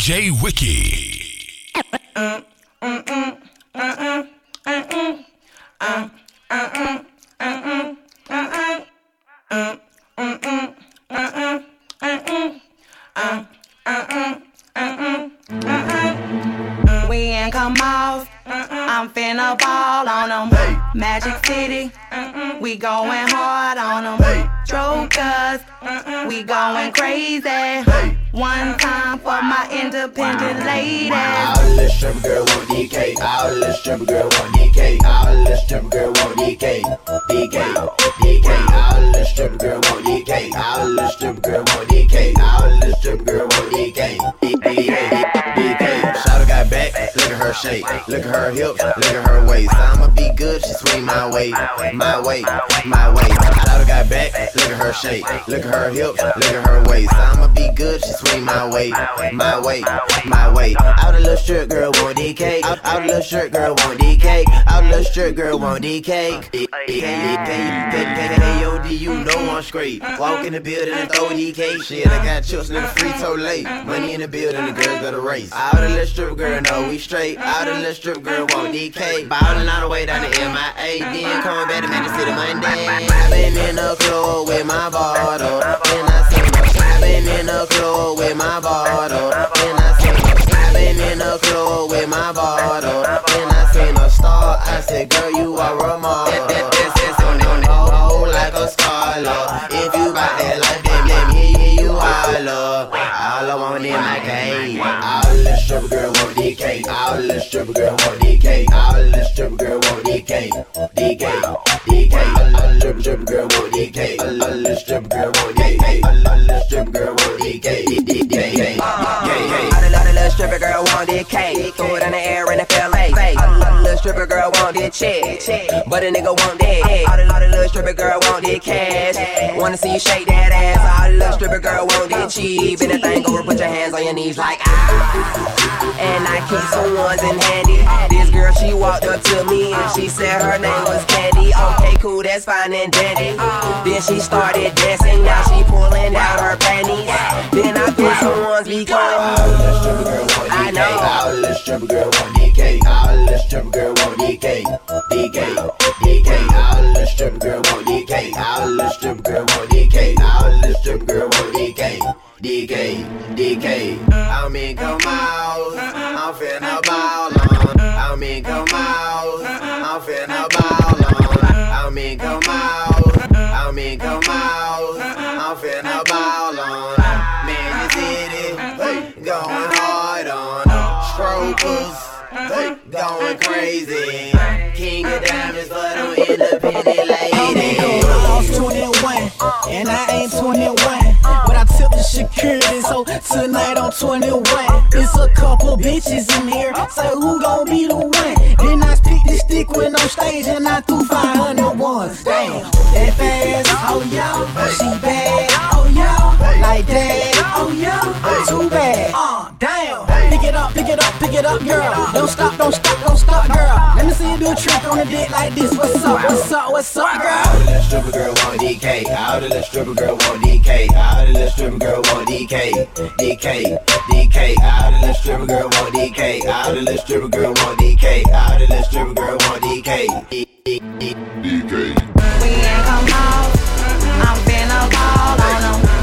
DJ Wiki. We ain't come off. I'm finna ball on them. Magic City, we going hard independent ladies. All the stripper girl want DK. All the stripper girl want DK. All the stripper girl want DK. DK. DK. All the stripper girl want DK. All the stripper girl want DK. All the stripper girl want DK. DK. DK. Shawty got back. Look at her shape. Look at her hips. My way. My way. My way. Shawty got back. Look at her shape. Look at her hips. Look at her waist. I'ma be good. She swing my way. My way. My way. All the little strip girl want DK. All all the little strip girl want DK. All the little strip girl want DK. K-O-D, you know I'm straight. Walk in the building and throw DK. Shit, I got chips in the free so late. Money in the building, the girls got a race. All the little strip girl know we straight. All the little strip girl want DK. Ballin' all the way down to MIA. Then coming back to Magic City Monday. I been in the club with my bottle. Then I see I been in the club with my bottle. Then I see I been in the club with my bottle. Then I seen a star. I said, girl, you are a model. That, that, that's on on oh, like a scholar. If you bout that life, then let me hear you holler. Girl want DK. All the little stripper girl want DK. All the little stripper girl want DK. DK. DK. All the little stripper girl want DK. All the little stripper girl want DK. All the little stripper girl want DK. DK. All the little, stripper girl want cake. Throw it in the air in the FLA. All the little, little stripper girl want that check. But a nigga want that. Uh-huh. All the, all the little stripper girl want that cash. Wanna see you shake that ass. All the little stripper girl want that uh-huh. cheap. And the thing over, put your hands on your knees like ah. And I keep some ones in handy. This girl, she walked up to me and she said her name was Candy. Okay, cool, that's fine and dandy. Then she started dancing. Now she pulling out her panties. Then I put some ones because I know. All the little stripper girl want DK. All the stripper girl want DK. DK. DK. All the stripper girl want DK. All the stripper girl want DK. All the stripper girl want DK. DK. DK. I'm in out. I'm finna ball on. I'm in out. I'm finna ball on. I'm in come Going crazy. King of diamonds for them independent ladies. I'm 21, and I ain't 21. But I tip the security, so tonight I'm 21. It's a couple bitches in here, so who gon' be the one? Then I speak the stick when on stage, and I threw 500 ones. Damn, that fast, oh yeah, she bad, like that, oh yeah, too bad, uh, damn. Pick it up, pick it up, pick it up, girl. Don't stop, don't stop, don't stop, girl. Let me see you do a trick on the dick like this. What's up, what's up, what's up, girl? All the little stripper girl want DK. All the little stripper girl want DK. All the little stripper girl want DK. DK. DK. All the little stripper girl want DK. All the little stripper girl want DK. All the little stripper girl want DK. DK. We ain't come off. I'm finna ball on them.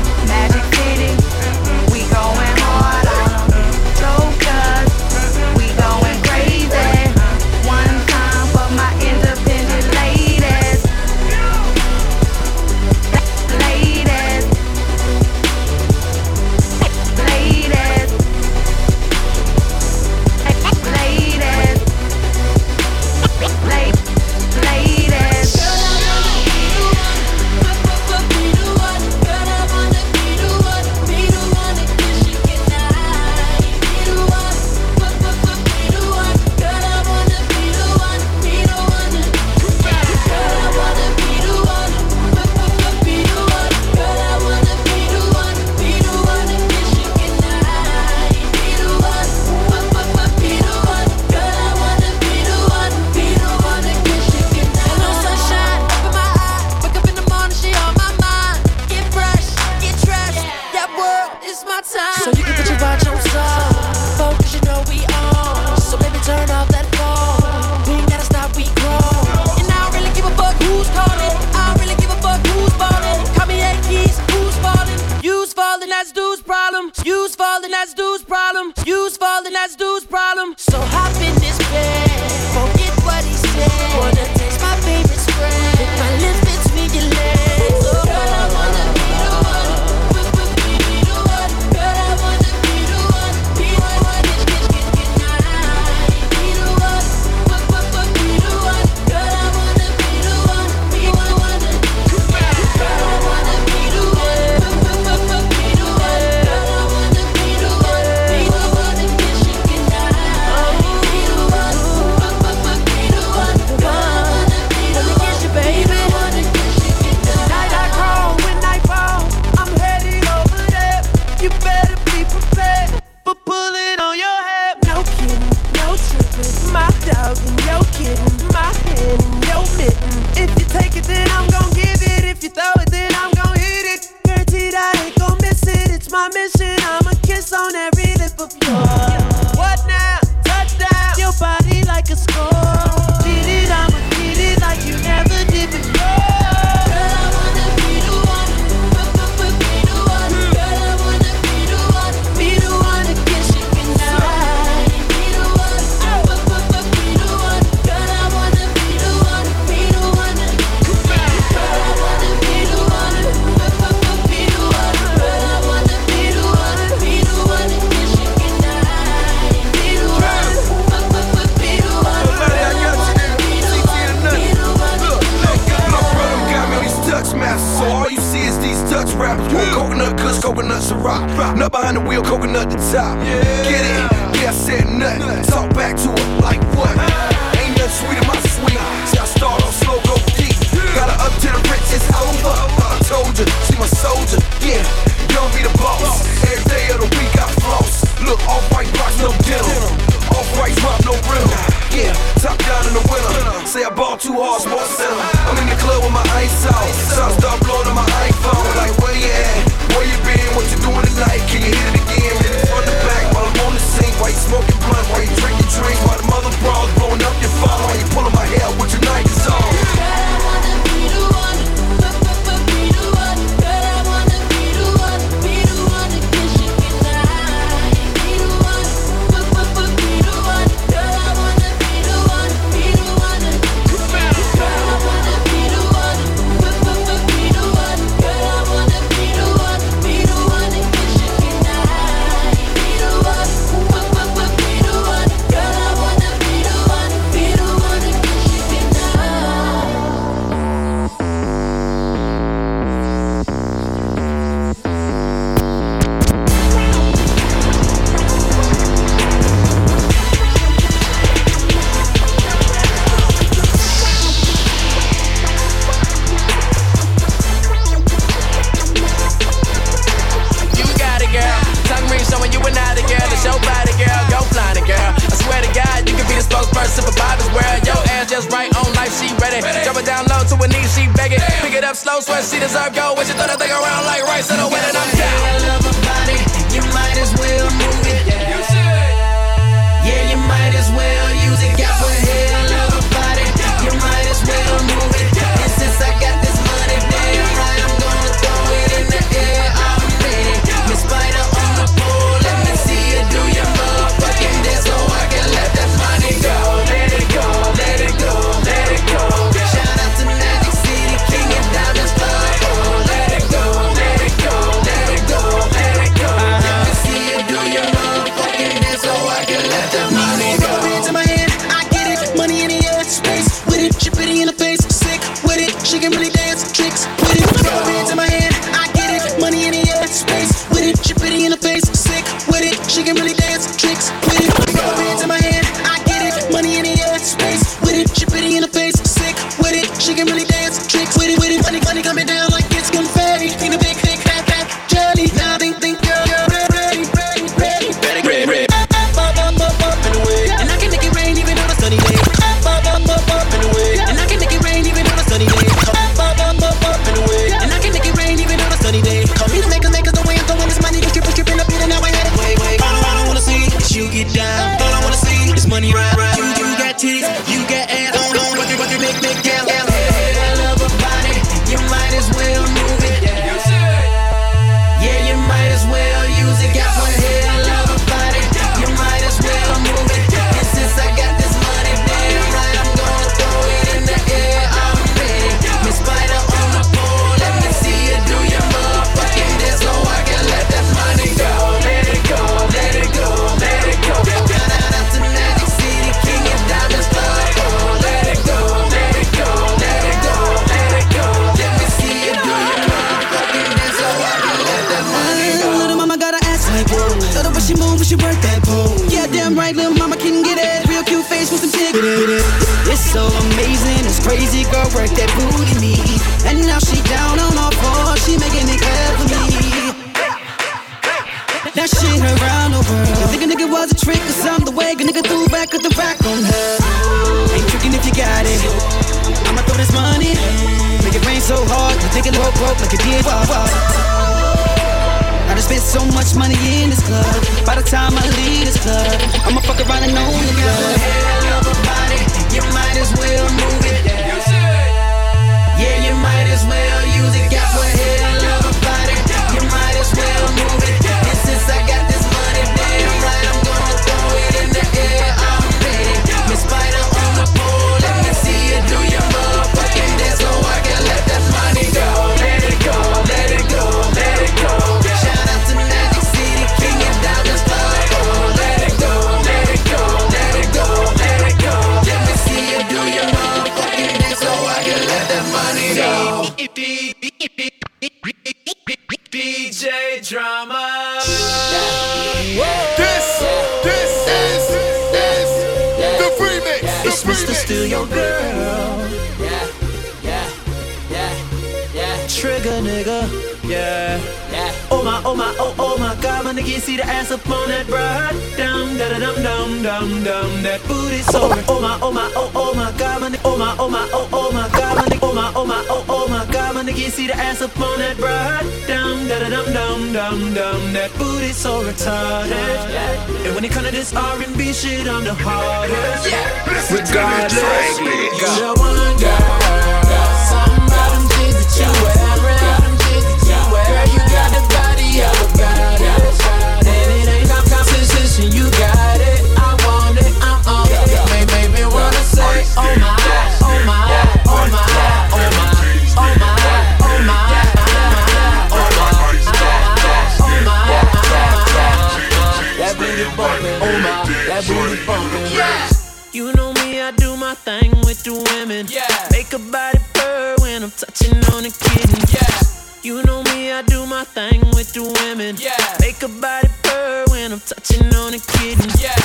to women. Yeah. Make a body purr when I'm touching on a kitten. Yeah. You know me, I do my thing with the women. Yeah. Make a body purr when I'm touching on a kitten. Yeah.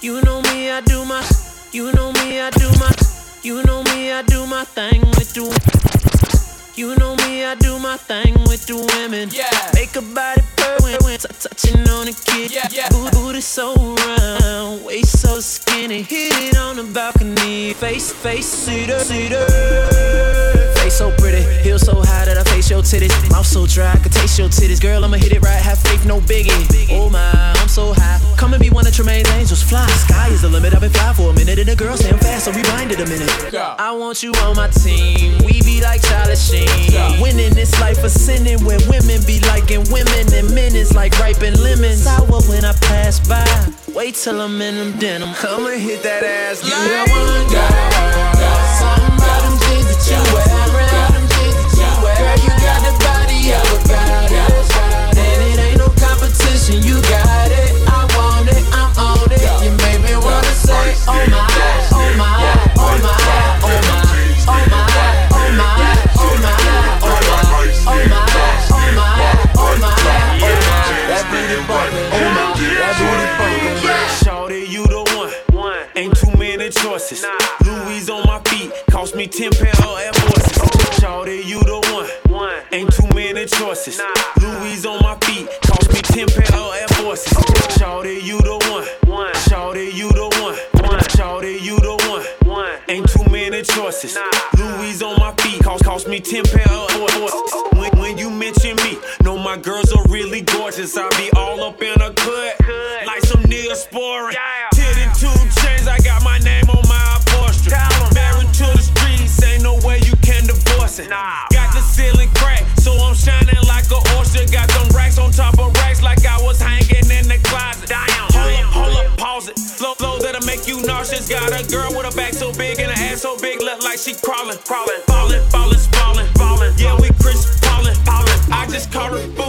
You know me, I do my. You know me, I do my. You know me, I do my thing with the. You know me, I do my thing with the women. Yeah. Make a body purr when, touching on a kid. Yeah, yeah. Booty so round, waist so skinny. Hit it on the balcony, face, face, cedar, cedar face so pretty. Heels so high that I face your titties. Mouth so dry, I can taste your titties. Girl, I'ma hit it right, have faith, no biggie. Oh my, I'm so high. Come and be one of Tremaine's angels, fly. The sky is the limit, I've been fly for a minute. And the girls damn fast, so rewind it a minute. I want you on my team. We be like Charlie Sheen. Winning this life of sinning when women be liking women. And men is like ripening lemons. Sour when I pass by. Wait till I'm in them denim. I'ma hit that ass like yeah, one guy, somebody ten pounds. horses. Louis on my feet, cost me 10 pair of Air Forces. Shawty, you the one. Shawty, you the one. Shawty, you the one. Ain't too many choices. Louis on my feet, cost, cost me 10 pair got a girl with a back so big and an ass so big, look like she crawling, crawling, falling, falling, falling, falling. Yeah, we Chris falling, falling. I just called her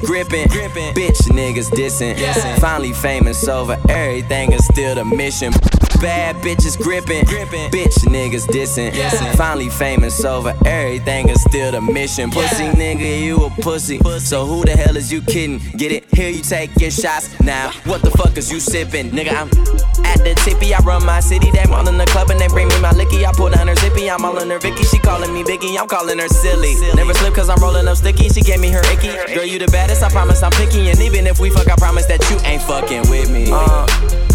bitches gripping. Bitch niggas dissing. Finally famous over everything is still the mission. Bad bitches gripping. Bitch niggas dissing. Finally famous over everything is still the mission. Pussy nigga, you a pussy. So who the hell is you kidding? Get it? Here you taking shots. Now, what the fuck is you sipping? Nigga, I'm at the tippy. I run my city. They all in the club and they bring me my licky. I pull down her zippy. I'm all in her Vicky. She calling me Biggie. I'm calling her silly. Never slip cause I'm rolling up sticky. She gave me her icky. Girl, you the baddest. I promise I'm picky. And even if we fuck, I promise that you ain't fucking with me. Uh,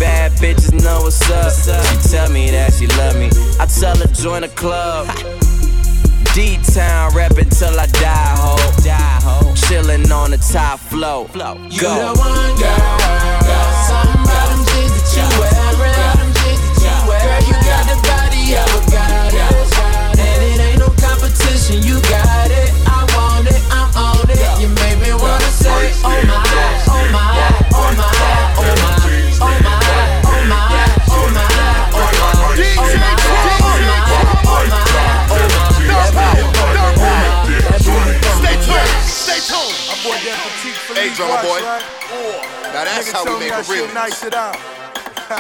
bad bitches know what's up. She tell me that she love me. I tell her join a club. D-Town rapping till I die, ho. Chillin' on the top flow. Go. You the one girl, something about them jeans that you wearing. Girl, you got the body of a goddess, and it ain't no competition. You got it, I want it, I'm on it. You make me wanna say, oh my, oh my, Hey, drummer boy. right? Now that's how we make I a should remix. Nice it out.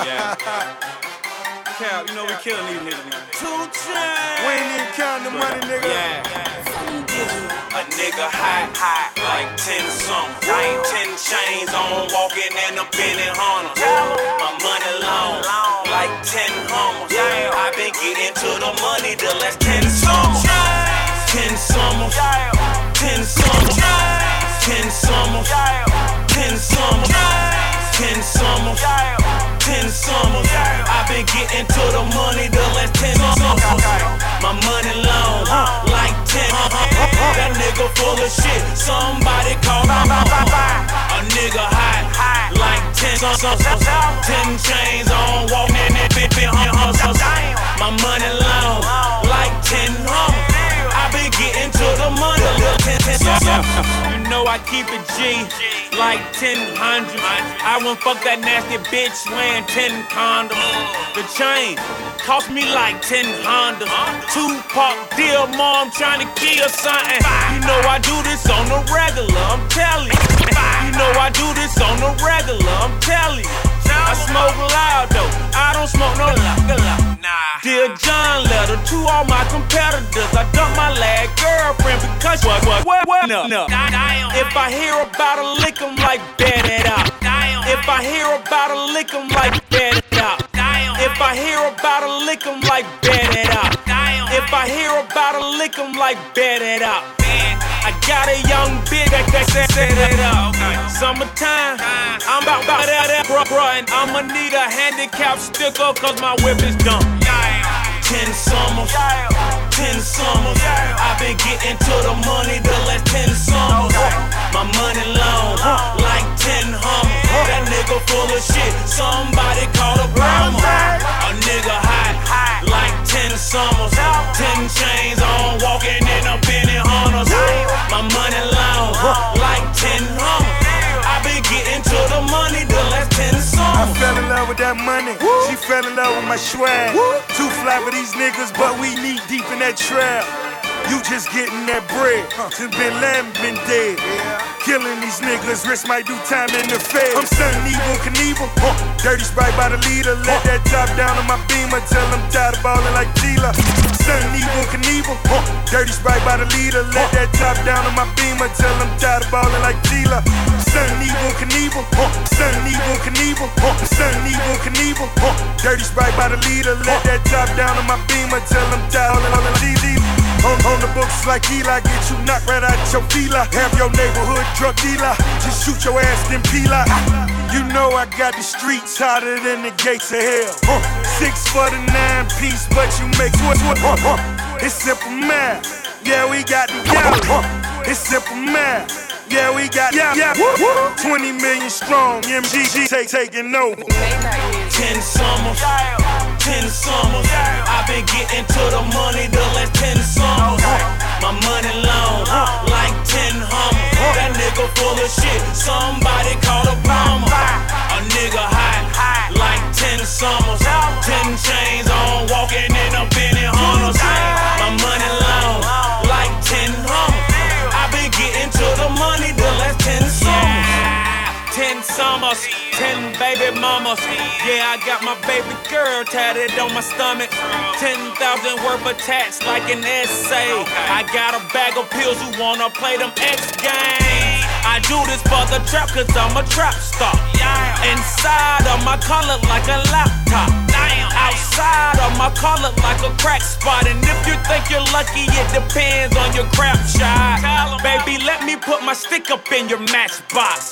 Yeah. Cal, you know we killing these niggas, man. Two We ain't even counting the money, nigga. Yeah. A nigga high, high, like 10 something. I ain't 10 chains on, walking in a Benny Hunter. My money long, like 10 hummers. i been getting to the money the last 10 summers. 10 summers, 10 summers, 10 summers, 10 summers, 10 summers, 10 summers. i been getting to the money the last 10 summers. My money long, like 10 That nigga full of shit, somebody call my. A nigga hot, like 10 summers. 10 chains on, walking in that bitch, bitch, hustles. My money long, like 10 hummers. I been getting to the money, little 10, 10 summers. You know I keep it G, like 10 hundred. I won't fuck that nasty bitch wearing 10 condoms. The chain cost me like 10 Hondas. Tupac, dear mom, trying to kill something. You know I do this on the regular, I'm telling you. You know I do this on the regular, I'm telling you. I smoke loud though, I don't smoke no loud. Dear John letter to all my competitors. I dumped my last girlfriend because what, what, what, what? No, no. If I hear about a lick, I'm like, bet it out. If I hear about a lick, I'm like, out. If I hear about a lick, I'm like, bet it out. If I hear about a lick, I'm like, bet it out. I got a young bitch that, that set it up. Summertime, I'm about, about that, bruh, bruh, and I'ma need a handicap sticker, cause my whip is dumb. 10 summers, 10 summers. I've been getting to the money the last 10 summers. My money long, like 10 hummers. That nigga full of shit, somebody call a Brahma. A nigga hot, like 10 summers. 10 chains on, walking in a Benny Hunters. My money long, like 10 hummers. I've been getting to the money the last 10 summers. I fell in love with that money. She fell in love with my swag. Too fly for these niggas, but we knee deep in that trap. You just getting that bread. Since Bin Laden been dead. Killing these niggas, risk might do time in the fed. I'm stunning Evel Knievel. Huh. Dirty sprite by the leader. Let that top down on my beamer. Tell them tired of ballin' like Tila. Stunning Evel Knievel. Huh. Dirty sprite by the leader. Let that top down on my beamer. Tell them tired of ballin' like Tila. Stunning Evel Knievel. Huh. Stunning evil. Huh. Stunning Evel Knievel. Huh. Dirty Sprite by the leader. Let that top down on my beamer. Tell them down on the lead. On, on the books like Eli, get you knocked right out your fila. Have your neighborhood drug dealer, just shoot your ass then peel out. You know I got the streets hotter than the gates of hell. Huh. Six for the nine piece, but you make what? Huh. Huh. It's simple math. Yeah, we got the gallon. Huh. It's simple math. Yeah, we got yeah, yeah. 20 million strong, MGG take, taking over. Ten summers, ten summers. I've been getting to the money the last ten summers. My money long, like ten hummers. That nigga full of shit. Somebody call a plumber. A nigga hot, like ten summers. Ten chains on, walking in a Benny Hunters. My summers, ten baby mamas. Yeah, I got my baby girl tatted on my stomach. Ten thousand worth of tats like an essay. I got a bag of pills who wanna play them X games. I do this for the trap cause I'm a trap star. Inside of my look like a laptop. Outside of my car look like a crack spot. And if you think you're lucky, it depends on your crap shot. Baby, let me put my stick up in your matchbox.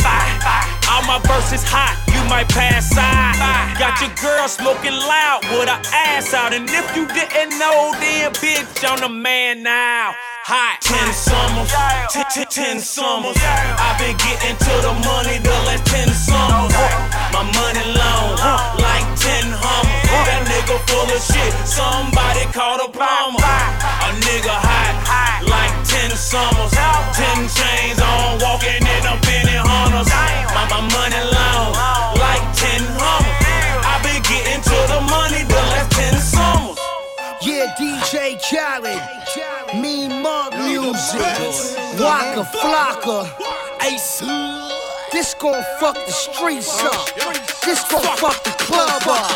All my verses hot, you might pass out. Got your girl smoking loud with her ass out. And if you didn't know, then bitch, I'm the man now. Hot. Ten summers, ten, ten, ten summers. I've been getting to the money the last ten summers. My money long. That nigga full of shit. Somebody call the plumber. A nigga hot, like ten summers. Ten chains on, walking in a Benny Hunters. My, my money long, like ten hummers. I've been getting to the money the last ten summers. Yeah, DJ Khaled, Mean Monk Music, Waka Flocka, Ace. This gon' fuck the streets up. This gon' fuck the club up.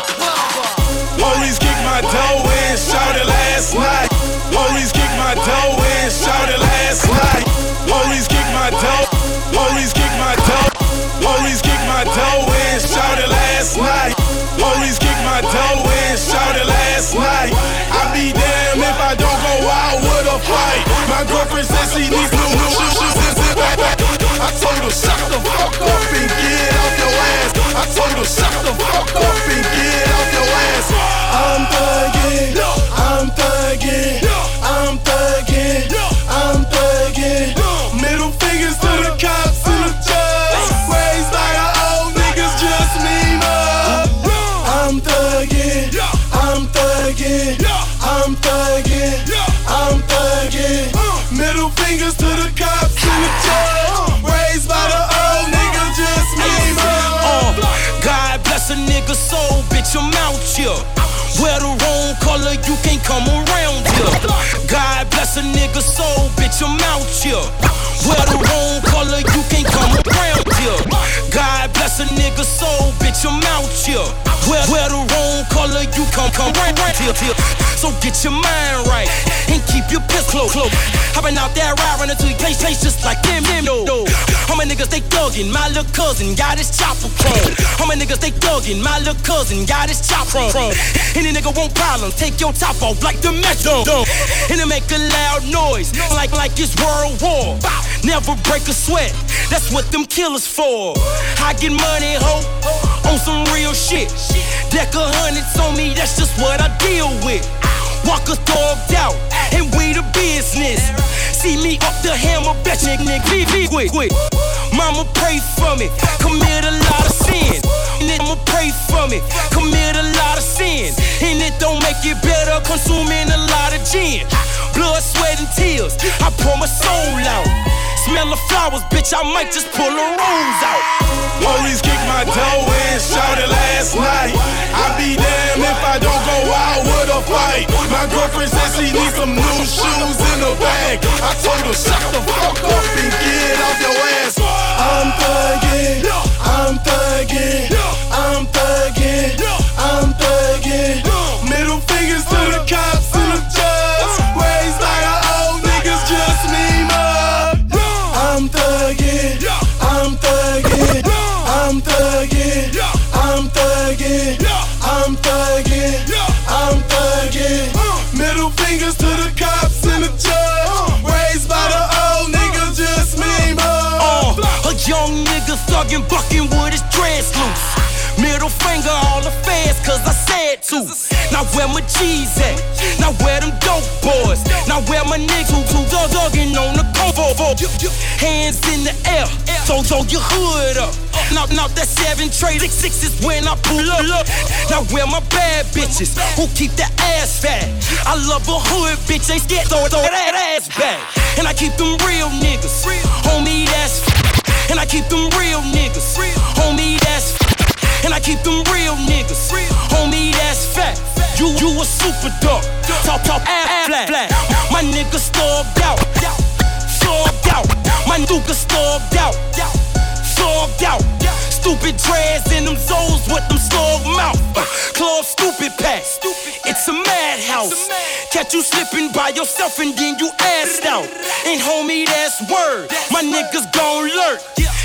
Police kicked my dough in, shouted last night. Police kicked my dough in, shouted last night. Police kicked my dough. Police kicked my dough. Police kicked my dough in, shouted last night. Police kicked my dough in, shouted last night. I be damned if I don't go out with a fight. My girlfriend says she needs new shoes. I told her shut the fuck fingers to the cops and the judge. Raised by the old niggas, just me. Uh, God bless a nigga soul, bitch, I'm out here. Wear the wrong color, you can't come around here. God bless a nigga soul, bitch, I'm out here. Wear the wrong color, you can't come around here. God bless a nigga soul, bitch, I'm out here. Wear, wear the wrong color, you come come here, here. So get your mind right and keep your piss close. I've been out there riding into your place, place just like them, them, no. How many niggas they thuggin'? My little cousin got his chopper chrome. How many niggas they thuggin'? My little cousin got his chopper chrome. Any nigga want problems, take your top off like the metro. And it make a loud noise, like like it's World War. Never break a sweat, that's what them killers for. I get money, ho, on some real shit. Deck of hundreds on me, that's just what I deal with. Walkers dogged out, and we the business. See me up the hammer, bet nigga, nigga, be, be quick, quick. Mama pray for me, commit a lot of sin. I'ma pray for me, commit a lot of sin. And it don't make it better, consuming a lot of gin. Blood, sweat, and tears, I pour my soul out. Smell the flowers, bitch, I might just pull a rose out. Police kicked my dough in, shouted last night. I be damned if I don't go out with a fight. My girlfriend says she needs some new shoes in the bag. I told her shut the fuck up and get off your ass. I'm thugging, I'm thugging, thugging, bucking with his dress loose. Middle finger all the fans, cause I said to. Now where my G's at? Now where them dope boys? Now where my niggas who two dug dugging on the convo? Hands in the air, so throw your hood up. Knock now that seven trade, six, six is when I pull up. Now where my bad bitches who keep that ass fat? I love a hood bitch, ain't scared, throw, throw that ass back. And I keep them real niggas, homie, that's. And I keep them real niggas, homie that's. And I keep them real niggas. Homie, that's fat. You, you a super dog. Talk, talk, ass flat, flat. My nigga starved out. Starved out. My nigga starved out. Starved out. Stupid dreads in them zones with them slog mouth. Uh, Club stupid pass. It's a madhouse. Catch you slipping by yourself and then you assed out. And homie, that's word. My niggas gon' lurk.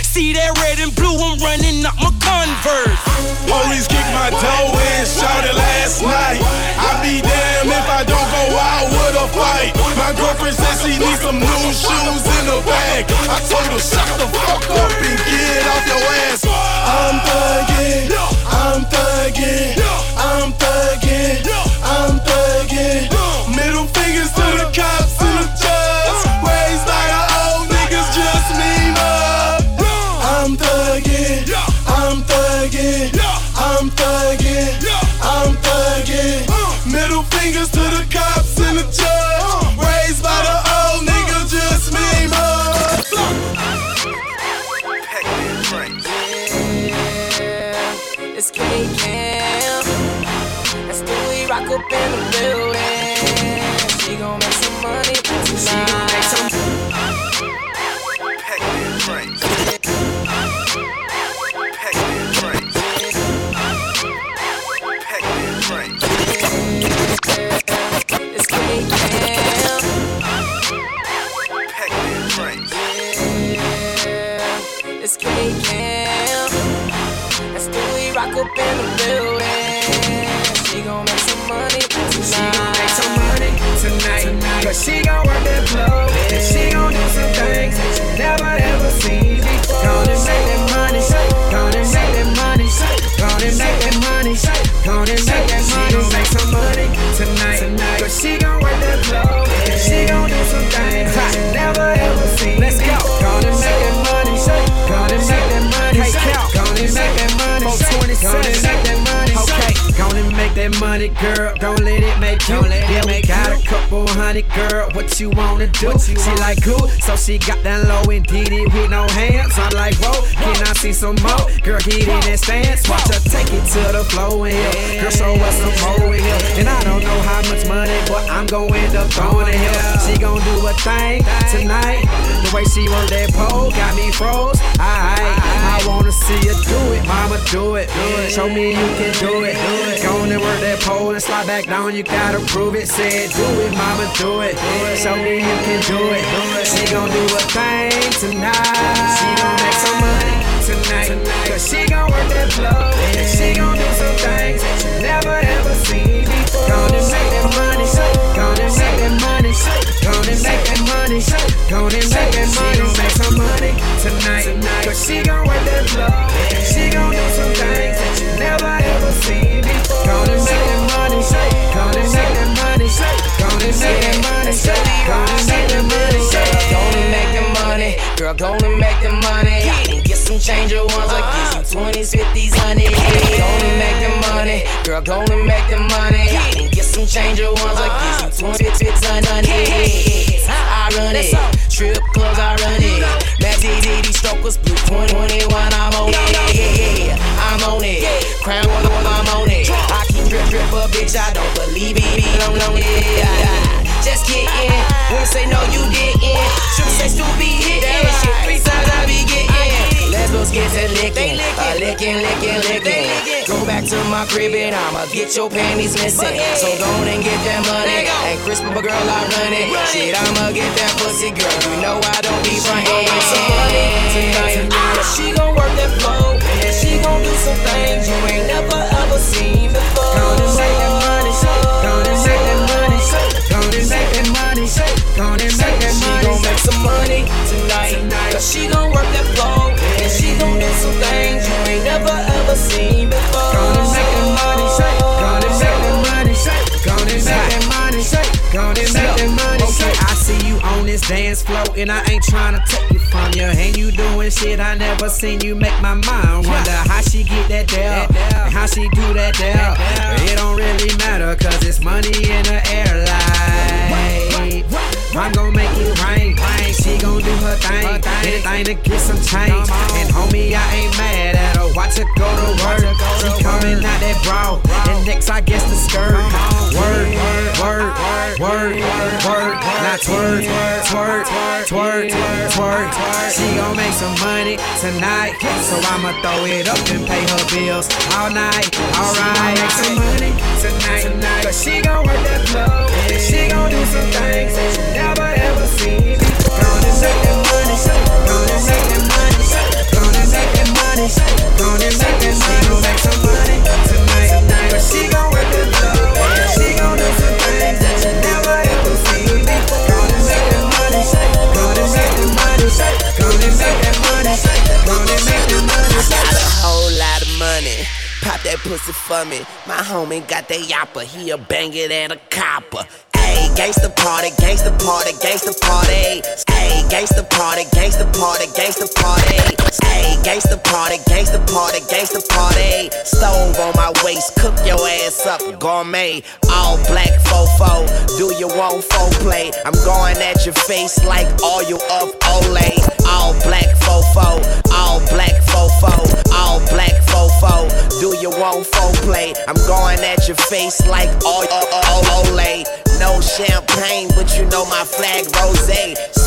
See that red and blue, I'm running up my Converse. Police kicked my toe in, shouted last night. I'd be damned if I don't go out with a fight. My girlfriend says she needs some new shoes in the bag. I told her, shut the fuck up and get off your ass. I'm thugging, I'm thugging, up in the building. She gon' make some money tonight. She gon' make some. It's K Camp. It's K Camp. That's the way rock up in the building. Cause she gon' work that flow. And she gon' do some things that you never ever seen before. Gonna make that money. Gonna make that money. Gonna make that money. Gonna make that money. She gon' make some money tonight. Cause she gon' work that flow. And she gon' do some things that you never ever seen Let's go. Gonna make that money. Gonna make that money. Gonna make that money. Gonna make that money. Okay, gonna make that money, girl. Don't let it make you. Yeah, make got a couple hundred, girl. What you wanna do? She like cool, so she got that low and did it with no hands. I'm like, whoa, can I see some more? Girl, get in that stance. Watch her take it to the flow in here. Girl, show us some more in here. And I don't know how much money, but I'm gonna end up throwing it here. She gon' do a thing tonight. The way she work that pole got me froze. Alright, I wanna see you do it, mama, do it. Show me you can do it. Go on and work that pole and slide back down. You gotta prove it. Said do it, mama, do it. Show me you can do it. She gon' do a thing tonight. She gon' make some money tonight. Cause she gon' work that flow. She gon' do some things you never ever seen before. Gonna make that money. Gonna make that money. Gonna make that money. Gonna make that money. She gon' make some money tonight. Cause she gon' work that flow. She gon' do some things that you never Gonna make that money. Gonna make that money. Make that money. Girl, gonna make the money. And get some change at once. I get some 20s, 50s, honey. Gonna make the money. Girl, gonna make the money. And get some change at once. I get some 20s, 50s, honey. I run it. Trip clubs, I run it. Mac DD strokers, blue 2021, I'm on it. I'm on it. Crown I'm on it. I drip, drip, but bitch, I don't believe it. I'm on it. Just get in. When say no, you didn't. Should say stupid hit that shit three times I be getting. Lesbos get to licking, uh, licking, licking, licking. Go back to my crib and I'ma get your panties missing. So go on and get that money. Ain't crisp, but girl, I run it. Shit, I'ma get that pussy, girl. You know I don't be frontin'. Some money tonight. She gon' work that flow and she gon' do some things you ain't never ever seen before. Gonna make that she money. make some money tonight. tonight. Cause she gon' work that flow. And she gon' do some things you ain't never ever seen before. Gonna make that money. Gonna make that money. Gonna make that money. Gonna make that money. Okay, I see you on this dance floor, and I ain't trying to take it from you. And you doing shit I never seen you make my mind. Wonder how she get that down, how she do that down. It don't really matter, cause it's money in the air. Like. I'm gon' make it rain. She gon' do her thing. Anything to get some change. And homie, I ain't mad at her. Watch her go to work. She coming out that bra. And next, I guess the skirt. Word, word, word, word. Now twerk, twerk, twerk, twerk. She gon' make some money tonight. So I'ma throw it up and pay her bills all night. Alright, make some money tonight. tonight. Cause she gon' work that flow. And she gon' do some things a. Pop that pussy for me. My homie got that yapper. He'll bang it at a copper. Ayy, gangsta party, gangsta party, gangsta party. Ayy, gangsta party, gangsta party, gangsta party. Ayy, gangsta party, gangsta party, gangsta party. Stove on my waist, cook your ass up, gourmet. All black fofo, do you want play? I'm going at your face like oil of Olay. All black fofo, all black fofo, all black fofo. Do you want play? I'm going at your face like oil of Olay. No champagne, but you know my flag rose.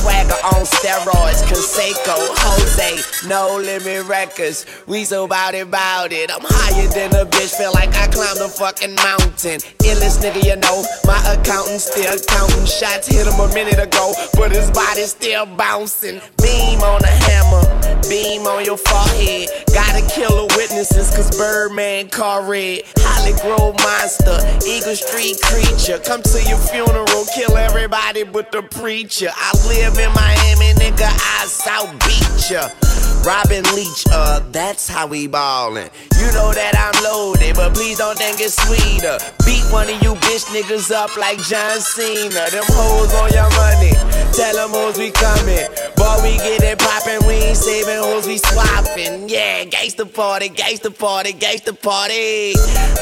Swagger on steroids, Canseco, Jose. No limit records, we so bout it, bout it. I'm higher than a bitch, feel like I climbed a fucking mountain. Illest nigga, you know, my accountant still counting shots. Hit him a minute ago, but his body still bouncing. Beam on the hammer, beam on your forehead. Gotta kill the witnesses, cause Birdman car red. Hollygrove monster, Eagle Street creature. Come to your funeral, kill everybody but the preacher. I live in Miami, nigga, I South Beach ya. Robin Leach, uh, that's how we ballin'. You know that I'm loaded, but please don't think it's sweeter. Beat one of you bitch niggas up like John Cena. Them hoes on your money, tell them hoes we comin'. Boy, we get it poppin', we ain't saving hoes, we swappin'. Yeah, gangsta party, gangsta party, gangsta party.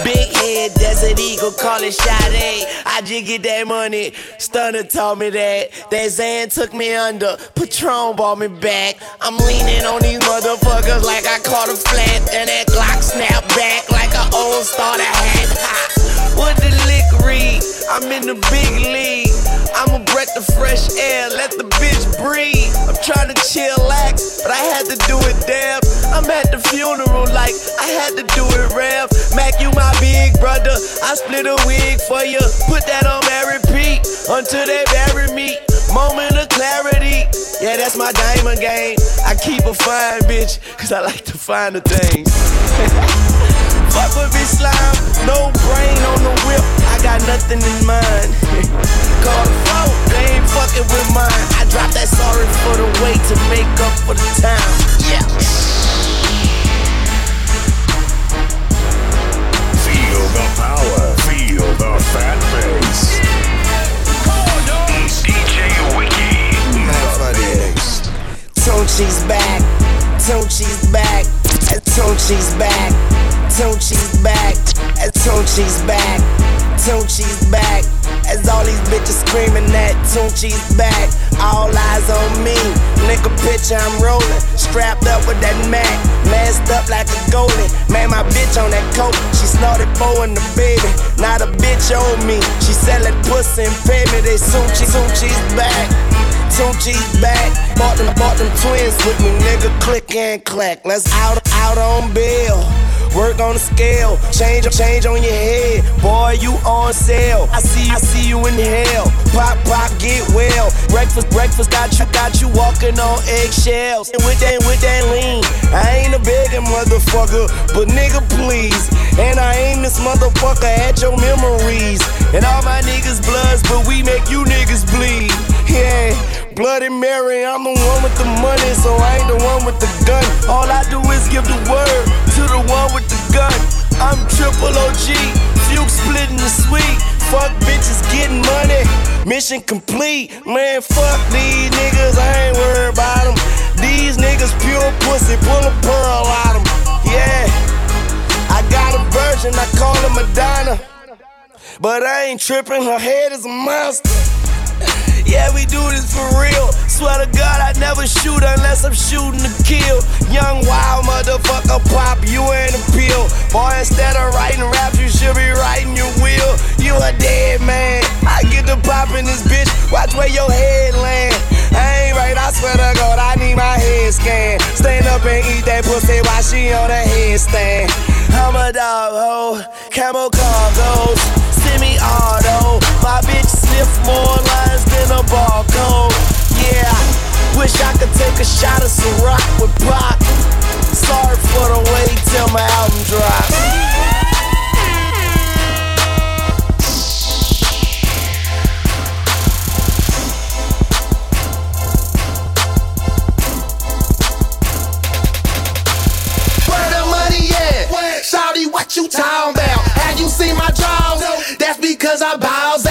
Big head, Desert Eagle, call it Sade. I just get that money. Stunner told me that. That Zan took me under. Patron brought me back. I'm leaning on these motherfuckers like I caught a flat. And that Glock snap back like an old starter hat. Ha. What the lick read? I'm in the big league. I'm a breath of fresh air, let the bitch breathe. I'm trying to chillax, but I had to do it damn. I'm at the funeral like I had to do it rev. Mac, you my big brother. I split a wig for you. Put that on my repeat until they bury me. Moment of clarity. Yeah, that's my diamond game. I keep a fine bitch, cause I like to find the things. Fuck with bitch slime, no brain on the whip. I got nothing in mind. Call the phone, they ain't fucking with mine. I drop that sorry for the weight to make up for the time. Yeah. Feel the power, feel the fat bass. DJ Wiki. Tunechi's back, Tunechi's back, Tunechi's back, Tunechi's back, as Tunechi's back, Tunechi's back. As all these bitches screaming that Tunechi's back, all eyes on me. Nigga picture I'm rolling, strapped up with that Mac, masked up like a goalie. Man, my bitch on that coke, she snorted four in the baby. Not a bitch on me, she selling pussy and pay me. They Tunechi, Tunechi's back. Tunechi's back. Bought them, bought them twins with me, nigga. Click and clack. Let's out, out on bail. Work on the scale, change, change on your head. Boy, you on sale. I see, I see you in hell. Pop, pop, get well. Breakfast, breakfast got you, got you walking on eggshells. And with that, with that lean, I ain't a begging motherfucker, but nigga please. And I aim this motherfucker at your memories. And all my niggas bloods, but we make you niggas bleed. Yeah. Bloody Mary, I'm the one with the money, so I ain't the one with the gun. All I do is give the word to the one with the gun. I'm triple OG. Fuke splitting the sweet. Fuck bitches getting money. Mission complete. Man, fuck these niggas. I ain't worried about them. These niggas pure pussy. Pull a pearl out them. Yeah. I got a virgin. I call her Madonna. But I ain't tripping. Her head is a monster. Yeah, we do this for real. Swear to God, I never shoot unless I'm shooting to kill. Young wild motherfucker pop, you ain't a pill. Boy, instead of writing raps, you should be writing your will. You a dead man. I get to popping this bitch. Watch where your head land. I ain't right, I swear to God, I need my head scanned. Stand up and eat that pussy while she on a headstand. I'm a dog ho, camel cargoes, semi auto. My bitch sniff more lines than a barcode. Yeah, wish I could take a shot of Ciroc with Pac. Sorry for the wait till my album drops. Where the money at? Shawty, what you talking about? Have you seen my drawers? That's because I bows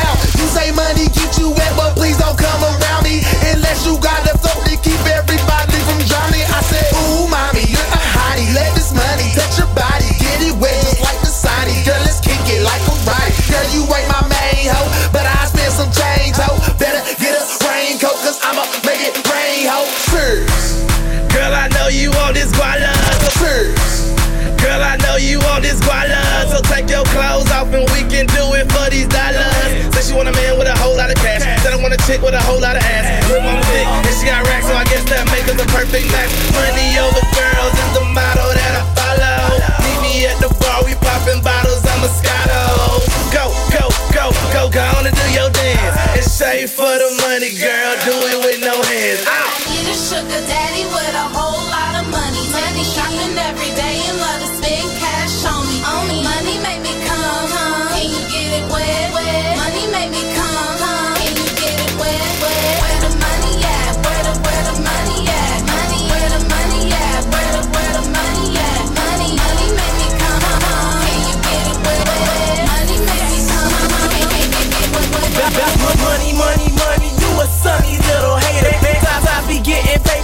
you got the float to keep everybody from drowning. I said, Ooh, mommy, you're a hottie. Let this money touch your body, get it wet just like the sunny. Girl, let's kick it like a ride. Girl, you ain't my main hoe, but I spend some change, hoe. Better get a raincoat, cause I'ma make it rain, hoe. First. Girl, I know you want this guala. Girl, I know you want this guala. So take your clothes off and we can do it for these dollars. Say she want a man with a whole lot of cash. Said I want a chick with a whole lot of ass. Little mama thick and she guess that make us a perfect match. Money over girls is the motto that I follow. Meet me at the bar, we popping bottles of Moscato. Go, go, go, go, go on and do your dance. It's safe for the money, girl.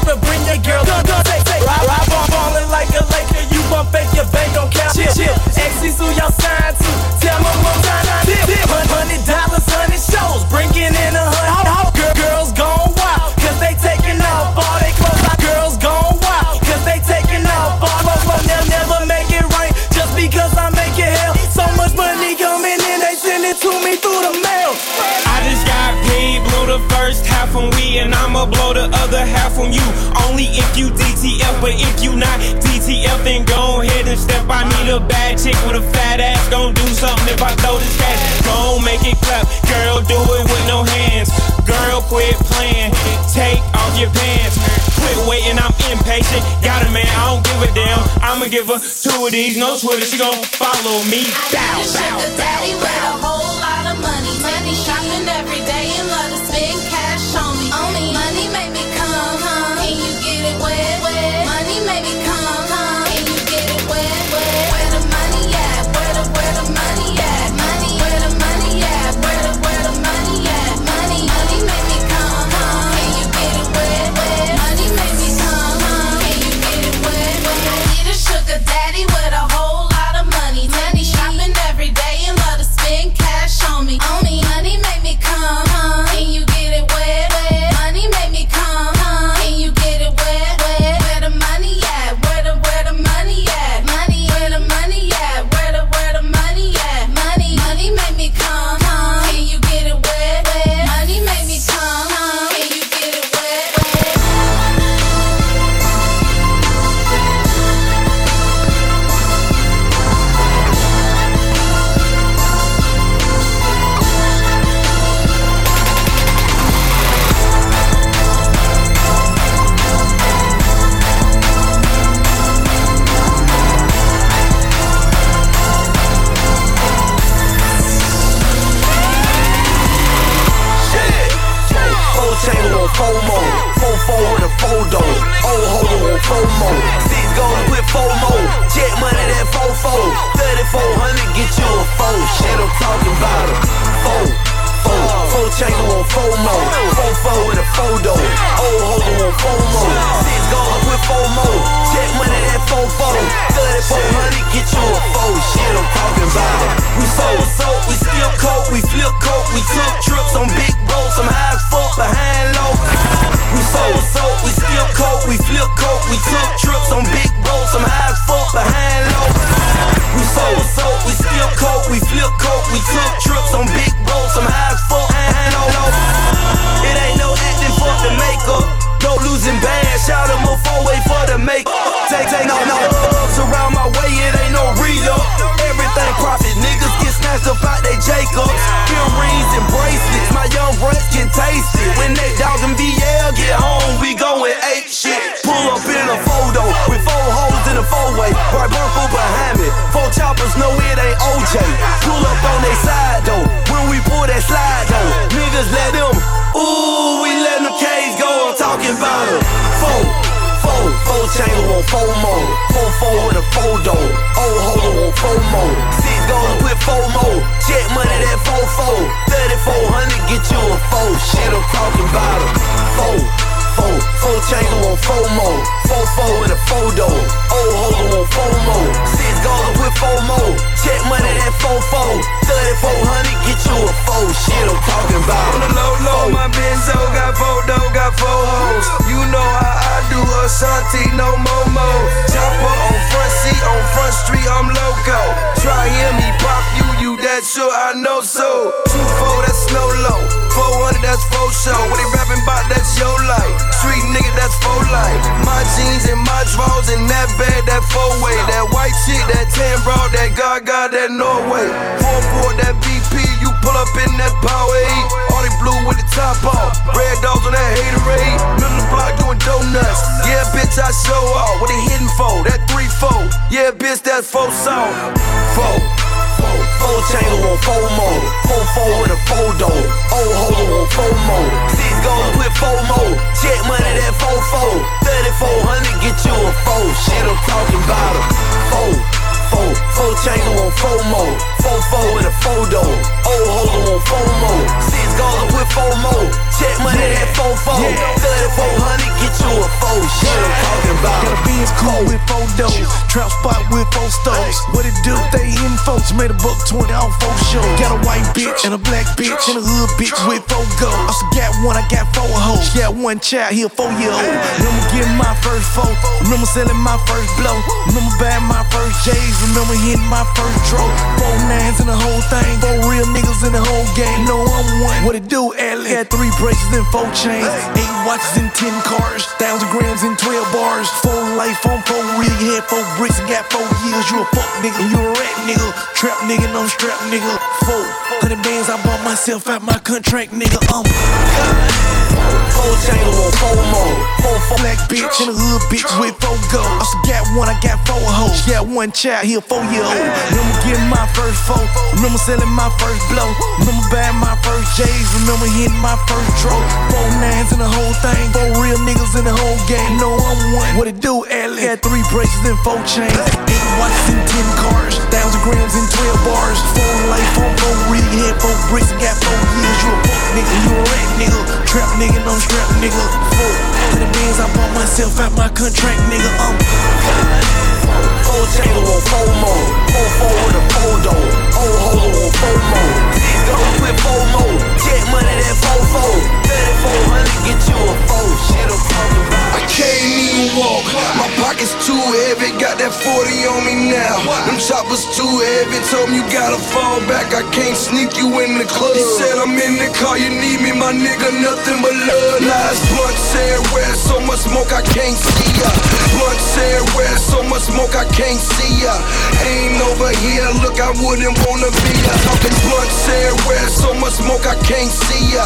Paper, bring your girl. Gun, gun, say. Rob, on ballin' like a Laker. You gon' fake your bank don't count. Chill, chill. Exes who y'all sign to. And I'ma blow the other half on you. Only if you DTF, but if you not DTF, then go ahead and step. I need a bad chick with a fat ass. Gon' do something if I throw this cash. Gon' make it clap, girl, do it with no hands. Girl, quit playing, take off your pants. Quit waiting, I'm impatient. Got it, man, I don't give a damn. I'ma give her two of these, no Twitter. She gon' follow me. Bow, bow, Sugar daddy with a whole lot of money. Money shopping every day and love to spend cash on me. Child, he a four year old. Remember getting my first four. Remember selling my first blow. Remember buying my first J's. Remember hitting my first draw. Four nines in the whole thing. Four real niggas in the whole game. No, I'm one. What it do, Atlas? Had three braces and four chains. Eight watches and ten cars. Thousand grams and twelve bars. Four life on four rig. Had four bricks and got four years. You a fuck nigga, you a rat nigga. Trap nigga, no strap nigga. Four hundred bands, I bought myself out my contract, nigga. I'm Um, Four chains on four more. Four, four black bitch and a hood bitch with four goals. I also got one, I got four hoes. Got one child, he a four year old. Remember getting my first four. Remember selling my first blow. Remember buying my first J's. Remember hitting my first draw. Four nines in the whole thing. Four real niggas in the whole game. No, I'm one. What it do, Atlas? Had three braces and four chains. Eight watches and ten cars. Thousand grams and twelve bars. Four life on four rig. Had four bricks got four years. You a fuck nigga, you a rat nigga. Trap nigga, no strap nigga. Four hundred bands, I bought myself out my contract, nigga. I'm. Um, Four chains on four more. Four, four with a door. Old hoe on four more. Six goals with more. Check money that four four. Thirty four hundred get you a four. Shit, I'm talking about. I can't even walk. My pockets too heavy, got that 40 on me now. Them choppers too heavy, told me you gotta fall back. I can't sneak you in the club. He said I'm in the car, you need me, my nigga, nothing but love. Last blunt said where so much smoke I can't see ya. Blunt said where so much smoke I can't see ya. Ain't over here, look, I wouldn't wanna be ya. Talking blunt said where so much smoke I can't see ya.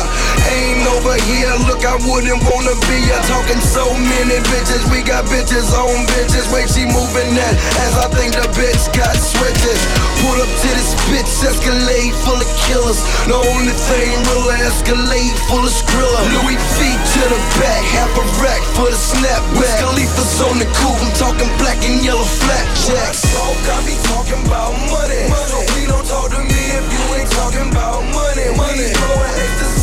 Ain't over here, look, I wouldn't wanna be ya. Talking so many bitches, we got bitches on bitches. Wait, she moving that as I think the bitch got switches. Pull up to this bitch, Escalade full of killers. The only thing real Escalade full of skrilla. Louis feet to the back, half a rack for the snapback. Khalifa's on the coupe, I'm talking black and yellow flat checks. talk, I be talking about money. money. So we don't talk to me if you ain't talking about money. money. We throwing extra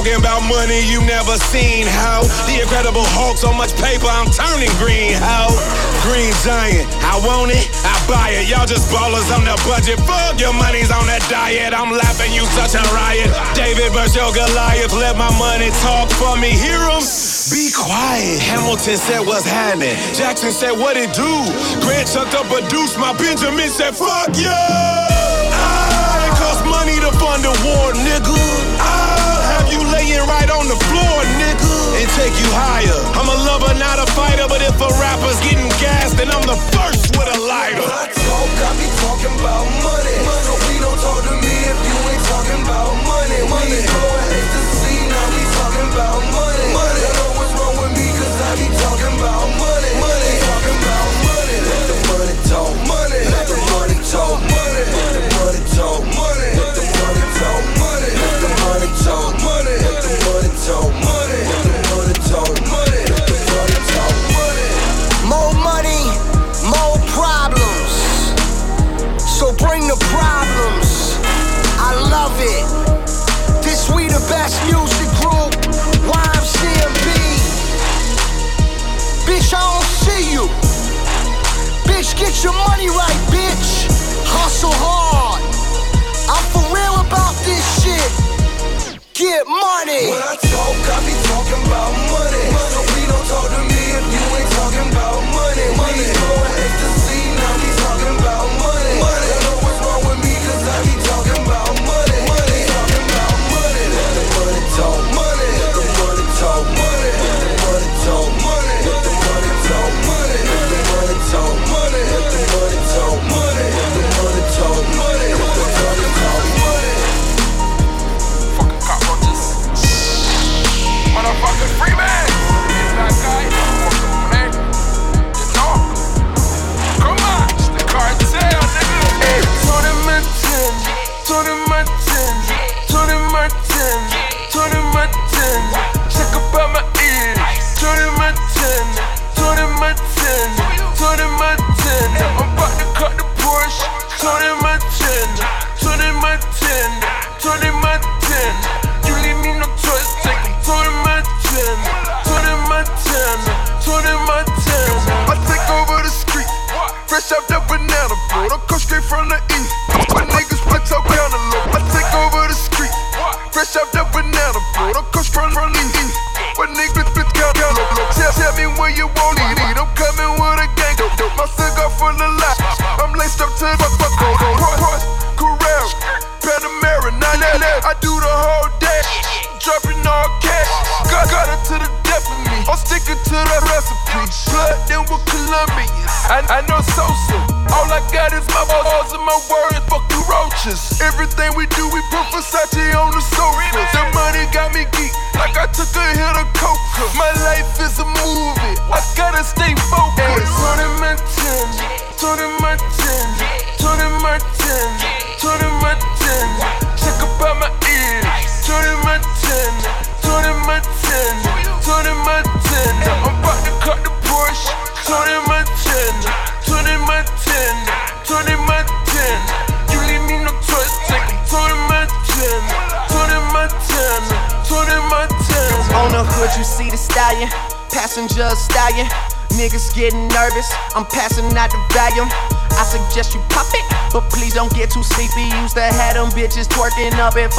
Talking about money you never seen, how? The Incredible Hulk, so much paper, I'm turning green, how? Green Giant, I want it, I buy it. Y'all just ballers on the budget. Fuck your money's on that diet. I'm laughing, you such a riot. David versus your Goliath, let my money talk for me. Hear him? Be quiet. Hamilton said, What's happening? Jackson said, What it do? Grant chucked up a deuce, my Benjamin said, Fuck you! Yeah! Cost money to fund a war, nigga. take you higher. I'm a lover, not a fighter, but if a rapper's getting gassed, then I'm the first with a lighter. When I talk, I be talking about money. money. So we don't talk to me if you ain't talking about money. money. We ain't get money. When I talk, I be talking about money.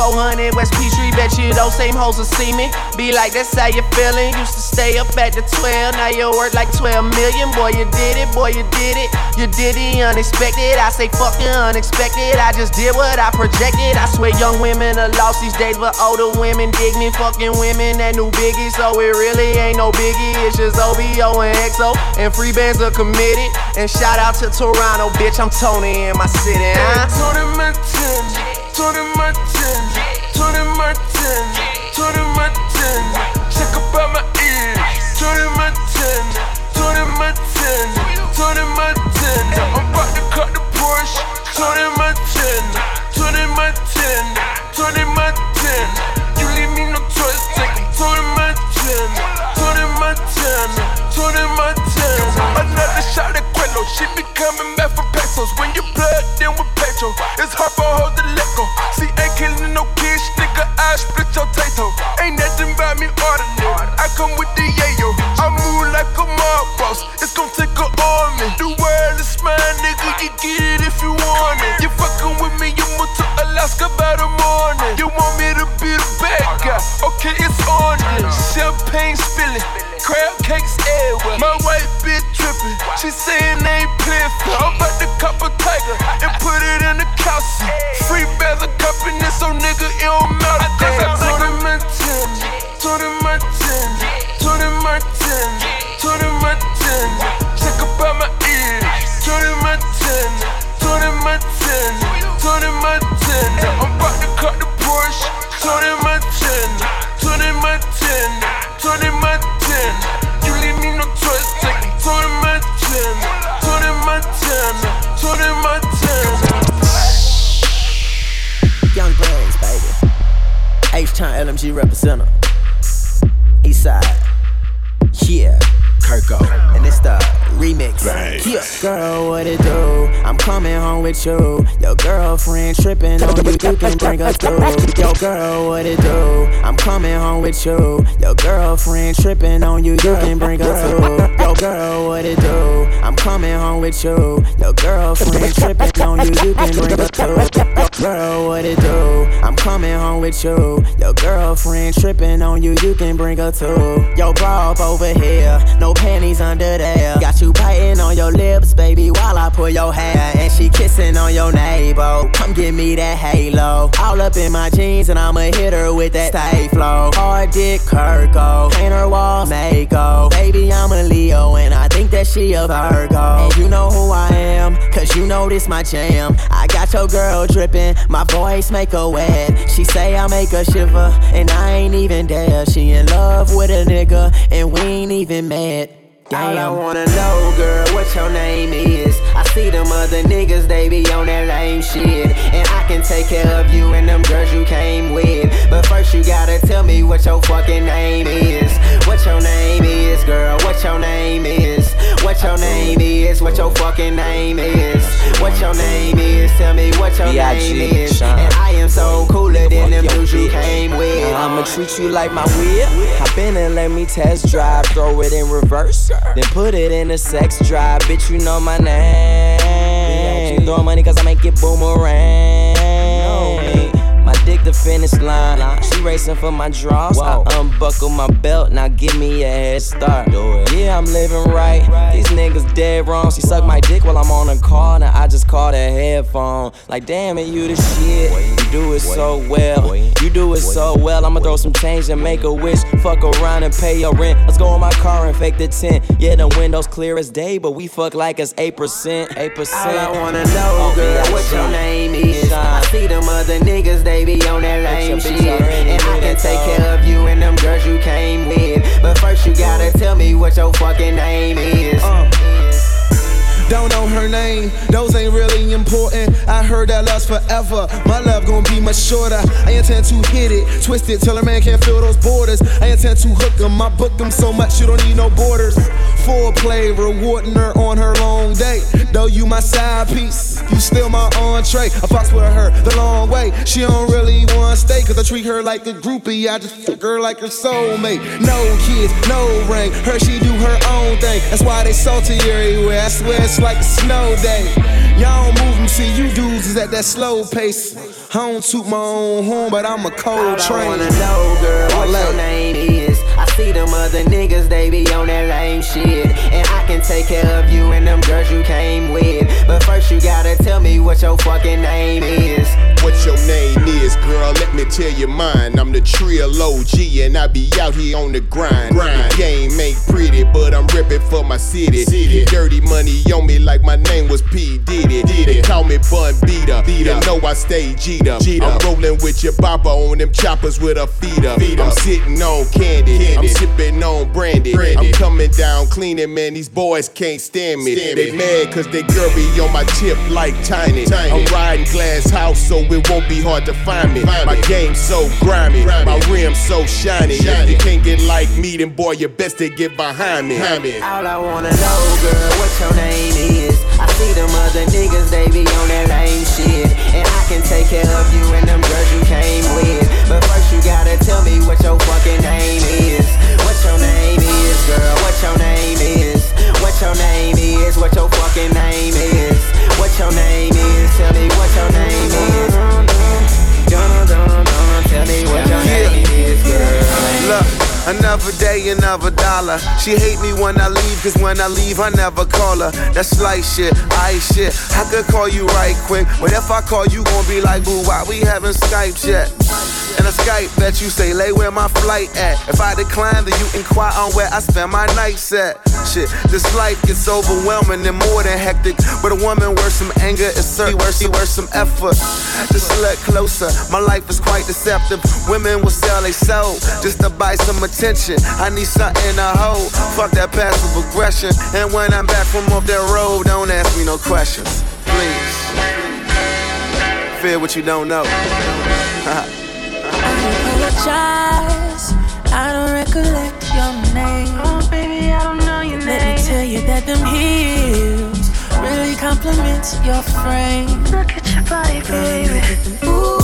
400 West Peachtree, bet you those same hoes will see me. Be like, that's how you feeling. Used to stay up at the 12, now you're worth like 12 million. Boy, you did it, boy, you did it. You did the unexpected. I say fucking unexpected. I just did what I projected. I swear young women are lost these days, but older women dig me. Fucking women that new biggie, so it really ain't no biggie. It's just OVO and XO, and free bands are committed. And shout out to Toronto, bitch, I'm Tony in my city. Huh? Can bring her to. Yo, bra up over here. No panties under there. Got you biting on your lips, baby, while I pull your hair. And she kissing on your navel. Come give me that halo. All up in my jeans, and I'ma hit her with that stay flow. Hard dick Kirko. Paint her walls, Mako. Baby, I'm a Leo, and I think that she a Virgo. And you know who I am, cause you know this my jam. I got your girl dripping, my voice make her wet. She say I make her shiver, and I ain't even there. She in love with a nigga, and we ain't even met. All I wanna know, girl, what your name is. I see them other niggas, they be on that lame shit. And I can take care of you and them girls you came with. But first, you gotta tell me what your fucking name is. What your name is, girl, what your name is. What your name is, what your fucking name is. What your name is, tell me what your name is. And I am so cooler than them dudes you came with. I'ma treat you like my whip. Hop in and let me test drive. Throw it in reverse. Then put it in a sex drive. Bitch, you know my name. Throw money cause I make it boomerang. My dick the finish line. She racing for my draws. I unbuckle my belt. Now give me a head start. Yeah, I'm living right. These niggas dead wrong. She suck my dick while I'm on a call. Now I just call that headphone. Like, damn it, you the shit. You do it so well. You do it so well. I'ma throw some change and make a wish. Fuck around and pay your rent. Let's go in my car and fake the tent. Yeah, the windows clear as day, but we fuck like it's 8%. 8%. All I wanna know, oh, girl, what your name is. I see them other niggas, they be on that lame shit. And I can take care of you and them girls you came with. But first, you gotta tell me what your fucking name is. Don't know her name, those ain't really important. I heard that lust forever. My love gon' be much shorter. I intend to hit it, twist it till a man can't feel those borders. I intend to hook 'em, I book 'em so much you don't need no borders. Foreplay, rewarding her on her long day. Though you my side piece, you still my entree. I fucks with her the long way. She don't really wanna stay, cause I treat her like a groupie. I just fuck her like a soulmate. No kids, no ring. Her, she do her own thing. That's why they salty everywhere. I swear it's like a snow day. Y'all don't move 'em, see you dudes is at that slow pace. I don't toot my own horn, but I'm a cold train. I wanna know, girl, what your name is. I see them other niggas, they be on that lame shit. And I can take care of you and them girls you came with. But first, you gotta tell me what your fucking name is. What your name is, girl, let me tell you mine. I'm the Trill OG and I be out here on the grind. The game ain't pretty, but I'm ripping for my city. Dirty money on me like my name was P. Diddy. They call me Bun Beater. You know I stay G'd up. I'm rolling with your baba on them choppers with a feet up. I'm sitting on candy. I'm sipping on brandy. I'm coming down cleaning, man. These boys can't stand me. They mad cause they girl be on my tip like tiny. I'm riding glass house so it won't be hard to find me. My game so grimy, my rim so shiny. If you can't get like me, then boy, you best to get behind me. All I wanna know, girl, what your name is. I see them other niggas, they be on that lame shit. And I can take care of you and them girls you came with. But first, you gotta tell me what your fucking name is. What your name is, girl, what your name is. What your name is, what your fucking name is. What your name is, tell me what your name is. Dun, dun, dun, tell me what your name is, girl. Look. Another day, another dollar. She hate me when I leave, cause when I leave, I never call her. That's slight shit, I shit. I could call you right quick, but if I call you, gon' be like, boo, why we haven't Skype yet? And a Skype that you say, lay where my flight at. If I decline, then you inquire on where I spend my nights at. Shit, this life gets overwhelming and more than hectic. But a woman worth some anger is certainly worth, she worth some effort. Just look closer, my life is quite deceptive. Women will sell they soul just to buy some attention. I need something to hold. Fuck that passive aggression. And when I'm back from off that road, don't ask me no questions. Please. Fear what you don't know. I apologize. I don't recollect your name. Oh, baby, I don't know your Let name. Let me tell you that them heels really compliment your frame. Look at your body, baby. Ooh,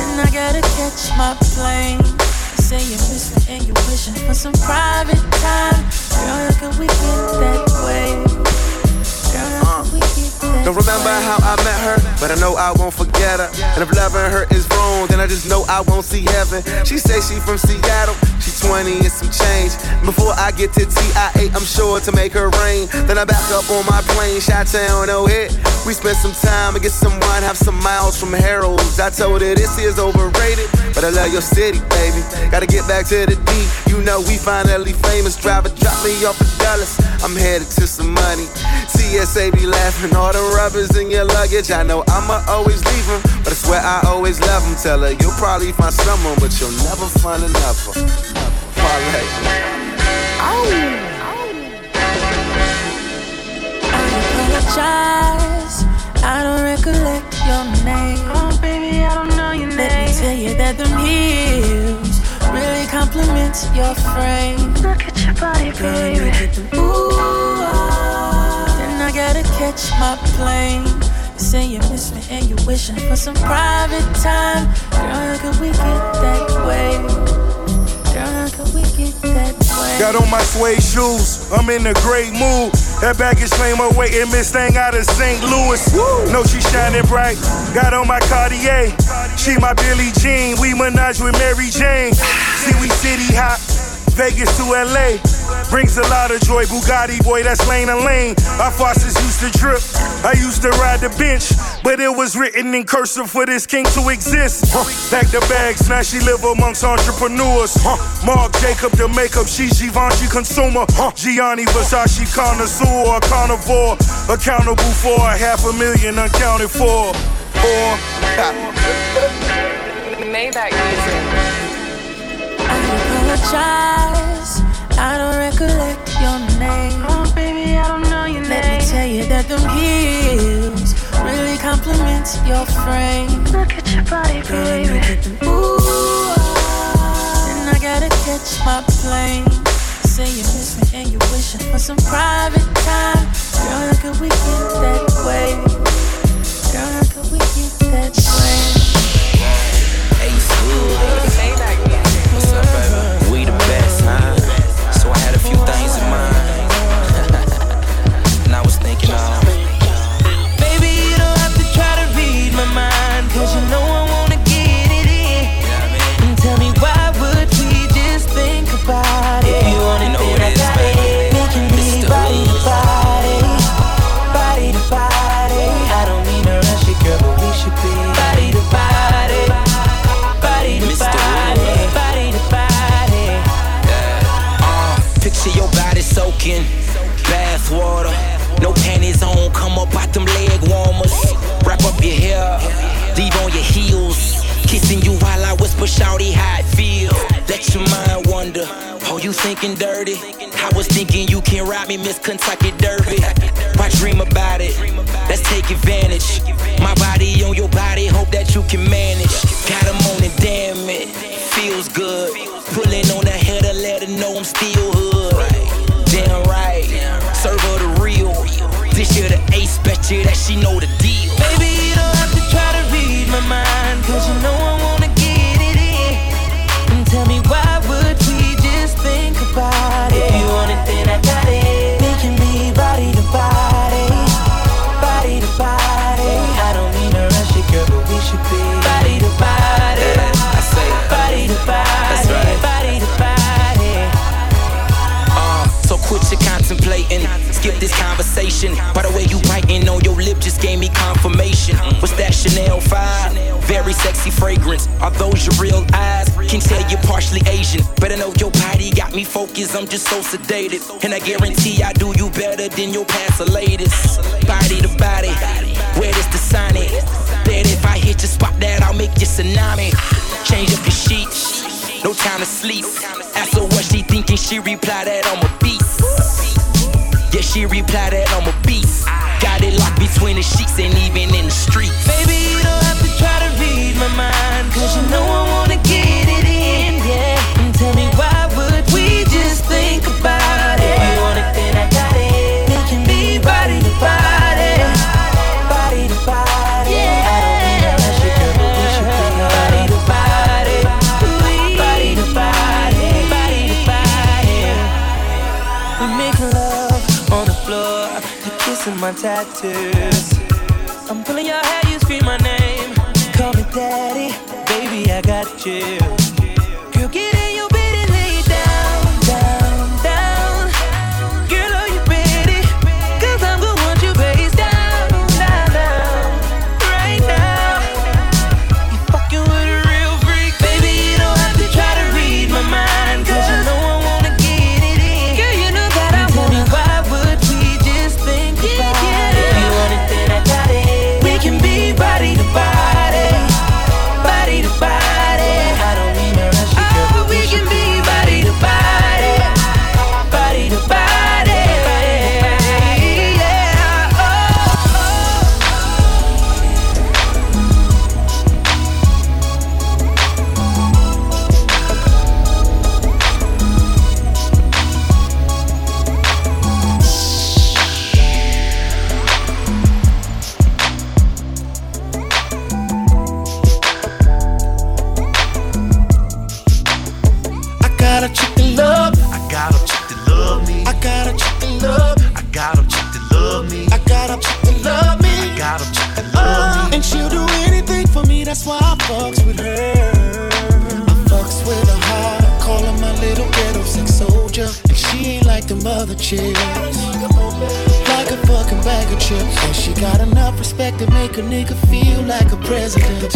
and I gotta catch my plane. Say you miss me and you're wishing for some private time. Girl, can we get that way? Don't remember how I met her, but I know I won't forget her. And if loving her is wrong, then I just know I won't see heaven. She say she from Seattle, 20 and some change. Before I get to TIA, I'm sure to make her rain. Then I back up on my plane, Shot Town, no hit. We spent some time and get some wine, have some miles from Harold's. I told her this is overrated, but I love your city, baby. Gotta get back to the D. You know we finally famous. Driver, drop me off a Dallas. I'm headed to some money. TSA be laughing, all the rubbers in your luggage. I know I'ma always leave them, but I swear I always love them. Tell her you'll probably find someone, but you'll never find another. Parlay. apologize. I don't recollect your name. Oh, baby, I don't know your name. Let me tell you that them heels really compliment your frame. Look at your body, baby. Ooh, then I gotta catch my plane. You say you miss me and you're wishing for some private time. Girl, how can we get that way? Got on my suede shoes, I'm in a great mood. That baggage claim awaiting Miss Thing out of St. Louis. Woo. Know she shining bright. Got on my Cartier. She my Billie Jean. We menage with Mary Jane. See, we city hop. Vegas to LA. Brings a lot of joy. Bugatti boy, that's lane and lane. Our faucets used to drip. I used to ride the bench, but it was written in cursive for this king to exist. Huh. The bags, now she live amongst entrepreneurs. Huh. Mark Jacob, the makeup, she Givenchy consumer. Huh. Gianni Versace connoisseur, a carnivore. Accountable for a half a million uncounted for. Or. Maybach music apologize. I don't recollect your name. Oh, baby, I don't know your Let name. Let me tell you that them heels really compliment your frame. Look at your body, baby. Ooh, then I gotta catch my plane. Say you miss me and you're wishing for some private time. Girl, how can we get that way? Girl, how can we get that way? Hey, What's out them leg warmers. Wrap up your hair, leave on your heels. Kissing you while I whisper, shouty how it feel. Let your mind wander. Oh, you thinking dirty? I was thinking you can ride me, Miss Kentucky Derby. Why dream about it? Let's take advantage. My body on your body, hope that you can manage. Got 'em on it, damn it. Feels good. Pulling on the header, let her know I'm still hood. bet you that she know the deal. Baby, you don't have to try to read my mind, cause you know I wanna get it in. And tell me why would we just think about it? If you want it, then I got it. Making me body to body, body to body. I don't mean to rush it, girl, but we should be body to body. Yeah, I say body to body, That's right. body to body. Uh, so quit your contemplating, skip this conversation just gave me confirmation. What's that Chanel 5? Very sexy fragrance. Are those your real eyes? Can tell you're partially Asian. Better know your body got me focused. I'm just so sedated. And I guarantee I do you better than your past the latest. Body to body. Where does the sign it? Bet if I hit your spot that I'll make you tsunami. Change up your sheets. No time to sleep. Ask her what she thinking. She reply that I'm a beast. Yeah, she replied that I'm a beast. Got it locked between the sheets and even in the streets. Baby, you don't have to try to read my mind, cause you know I wanna tattoos. I'm pulling your hair, you scream my name. Call me daddy, baby, I got you. Mother. Like a fucking bag of chips. And she got enough respect to make a nigga feel like a president.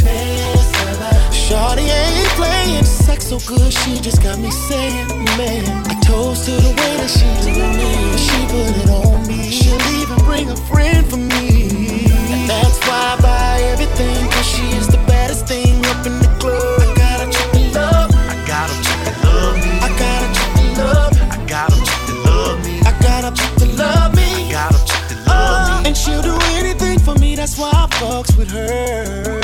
Shorty ain't playing sex so good, she just got me saying, man. I toast to the way that she do me. She put it on me. She'll even bring a friend for me. And that's why I buy everything, cause she is the baddest thing up in the club. That's why I fucks with her.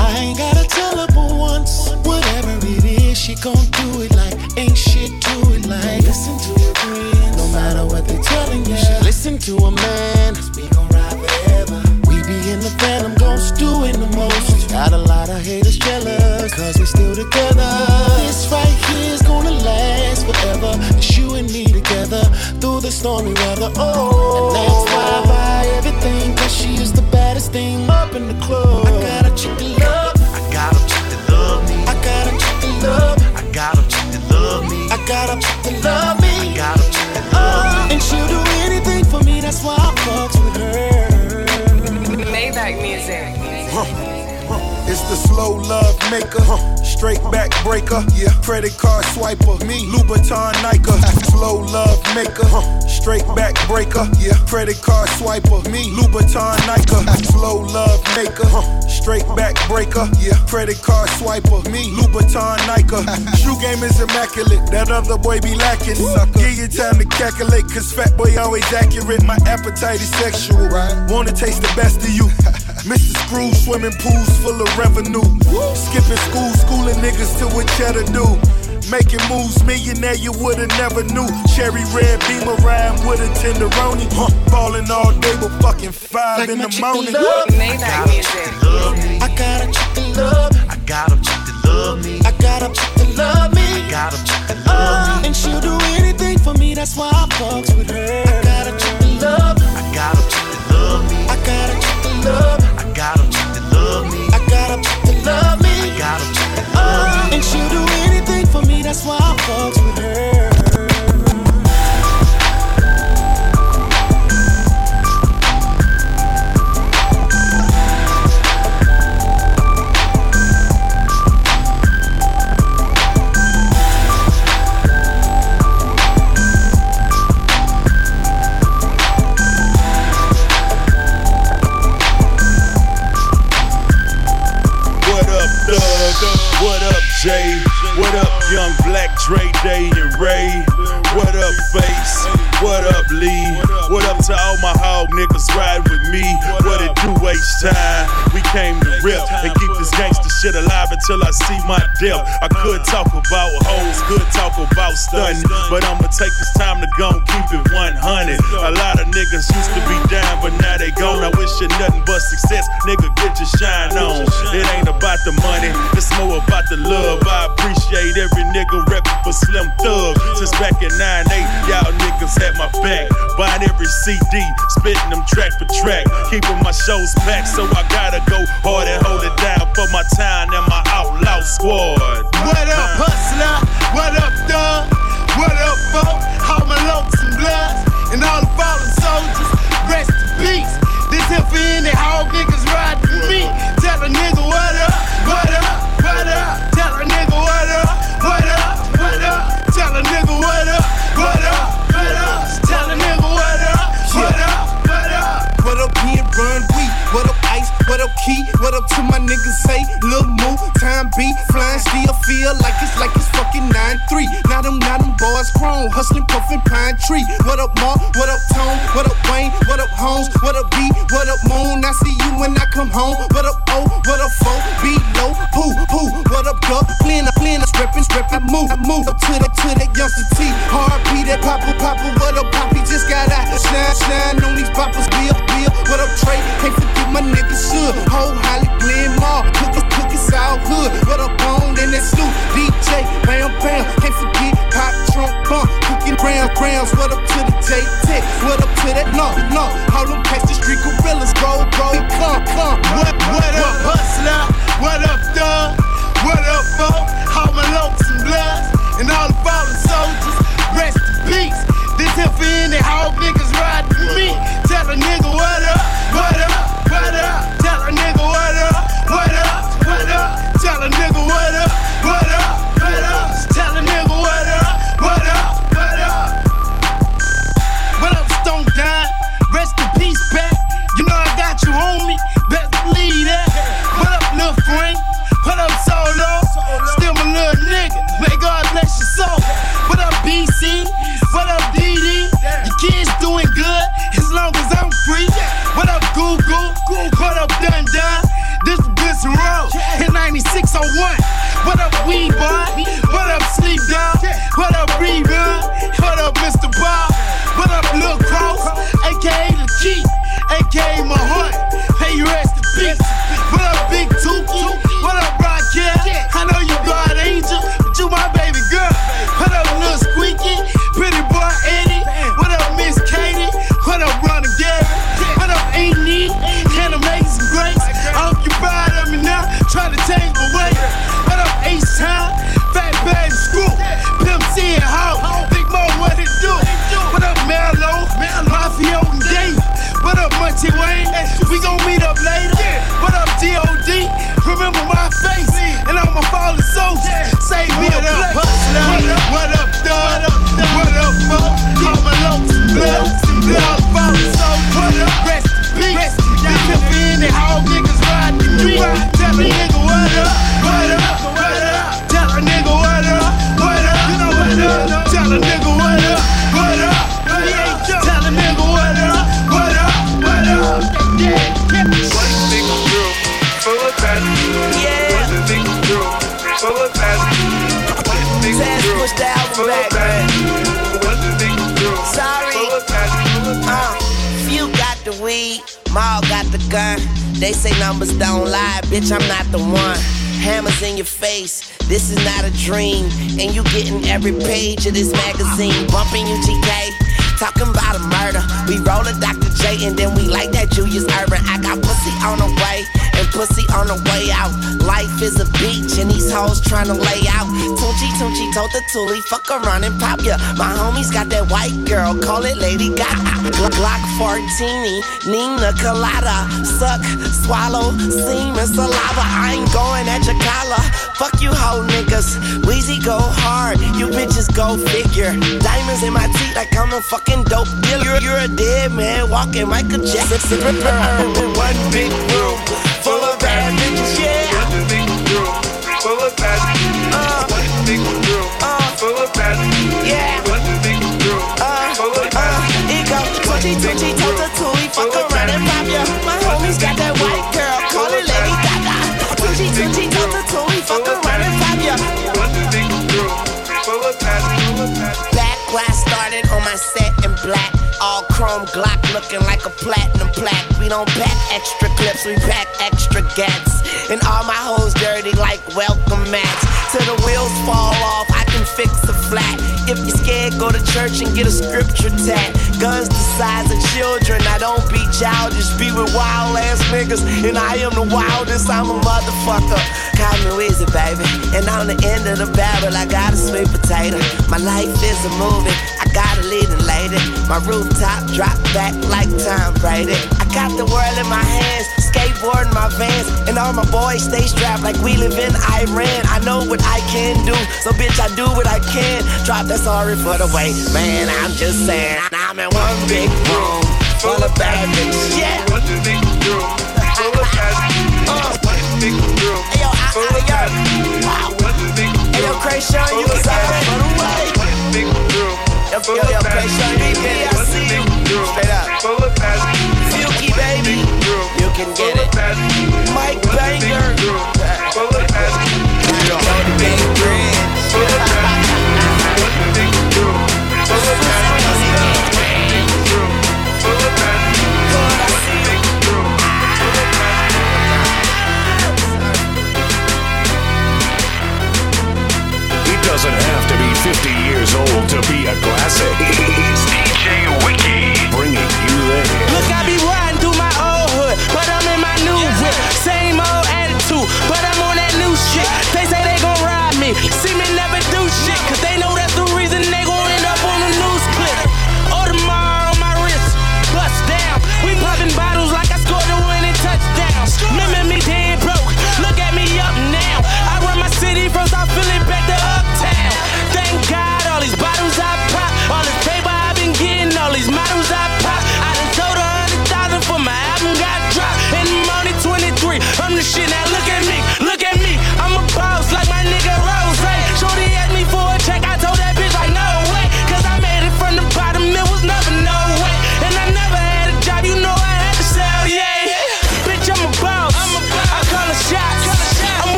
I ain't gotta tell her but once. Whatever it is, she gon' do it like ain't shit to it like. Listen to your friends, no matter what they telling you. should listen to a man, 'cause we gon' ride forever. We be in the phantom ghost doing the most. Got a lot of haters jealous, cause we still together. This right here's gonna last forever. It's you and me together through the stormy weather. Oh, Slow love maker, straight back breaker, yeah. Credit card swiper, me, Louboutin Nike. Slow love maker, straight back breaker, yeah. Credit card swiper, me, Louboutin Nike. Slow love maker, straight back breaker, yeah. Credit card swiper, me, Louboutin Nike. Shoe game is immaculate, that other boy be lacking. Give you time to calculate, cause fat boy always accurate. My appetite is sexual, wanna taste the best of you. Mr. Screw, swimming pools full of revenue. Skipping school, schooling niggas to what cheddar do. Making moves, millionaire you woulda never knew. Cherry red beamer rhyme with a tenderoni. Huh. Ballin' all day, but fucking five Like in my the chick morning. love. Maybach music. I got a chick that love. I got a chick that love me. I got a chick that love me. I got a chick that uh, love me. And she'll do anything for me, that's why I fucks with her. I got a chick that love. I got a chick that love me. I got a chick that love. I got a What up, young Black Dre, Day and Ray? What up, Face? What up, Lee? What up to all my hog niggas ride with me? What it do waste time? We came to rip and keep this gangster shit alive until I see my death. I could talk about hoes, could talk about stunning, but I'ma take this time to go and keep it 100. A lot of niggas used to be down, but now they gone. I wish you nothing but success, nigga. Get your shine on. It ain't about the money, it's more about the love. I appreciate every nigga reppin' for Slim Thug. Since back in 9-8, y'all niggas had my back. Buying every CD, spitting them track for track. Keeping my shows packed, so I gotta go hard and hold it down for my town and my outlaw squad. What up, hustler? What up, dog? What up, folk? All my lokes and bloods and all the fallen soldiers. Rest in peace. This here for any hog niggas riding me. Tell a nigga What up to my niggas say? Lil' Moo, time B, flying still feel like it's like it's fucking 9-3. Now them, now them boys grown, hustling, puffin' pine tree. What up, Mark? What up, Tone? What up, Wayne? What up, Holmes? What up, B? What up, Moon? I see you when I come home. What up, O? What up, Fo? B, low, poo, poo. What up, Duck? Clean up, clean up, strippin', strippin', move, move up to the, to the youngster T. Hard B, that Papa, Papa, what up, Poppy? Just got out. Shine, shine on these poppers, Bill, Bill. What up, Trey? Can't forget my nigga Should. Whole Grounds. What up to the J Tech? What up to that no, no? All them catch the street gorillas. Go, bro, come, come. What, what up, hustler? What up, dog? What up, folk? All my lokes and bloods and all the fallen soldiers. Rest in peace. This here for any hog niggas ride with me. They say numbers don't lie, bitch, I'm not the one. Hammers in your face, this is not a dream. And you getting every page of this magazine. Bumping you GK, talking about a murder. We roll a Dr. J and then we like that Julius Erving. I got pussy on the way pussy on the way out. Life is a beach and these hoes trying to lay out. Tunchi Tunchi told the Toolie, fuck around and pop ya. My homies got that white girl, call it Lady Gaga. Gl- Glock 14, Nina Colada. Suck, swallow, semen, saliva. I ain't going at your collar. Fuck you hoe niggas. Weezy go hard, you bitches go figure. Diamonds in my teeth like I'm a fucking dope dealer. You're, a dead man walking Michael Jackson. one big room full of bad bitches, yeah. What you think I'm through? Full of passion. What you think I'm through? Yeah. Uh, uh, it go touchy, touchy, toe to toe. We fuck around and pop ya. My homies got that white girl, call it Lady Gaga. Touchy, touchy, toe to toe. We fuck around and pop ya. Back when I started on my set in black. All chrome Glock looking like a platinum plaque. We don't pack extra clips, we pack extra gats. And all my hoes dirty like welcome mats. Till the wheels fall off, I can fix a flat. If you're scared, go to church and get a scripture tat. Guns the size of children, I don't be childish. Be with wild ass niggas, and I am the wildest. I'm a motherfucker. Call me Weezy, baby. And on the end of the barrel, I got a sweet potato. My life is a movie, got a leading lady. My rooftop drop back like Tom Brady. I got the world in my hands, skateboard in my vans, and all my boys stay strapped like we live in Iran. I know what I can do, so bitch, I do what I can. Drop that sorry for the wait, man. I'm just saying, I'm in one big room full of bad bitches. Yeah. Uh. Hey yo, I, I, yo, wow. Hey yo, Kreayshawn, you was already on the way. Yo, yo, yo, Kreayshawn, BB, I see you. Straight up. Silky, baby, you can get it. Mike Banger. It doesn't have to be 50 years old to be a classic. It's DJ Wiki bringing you there.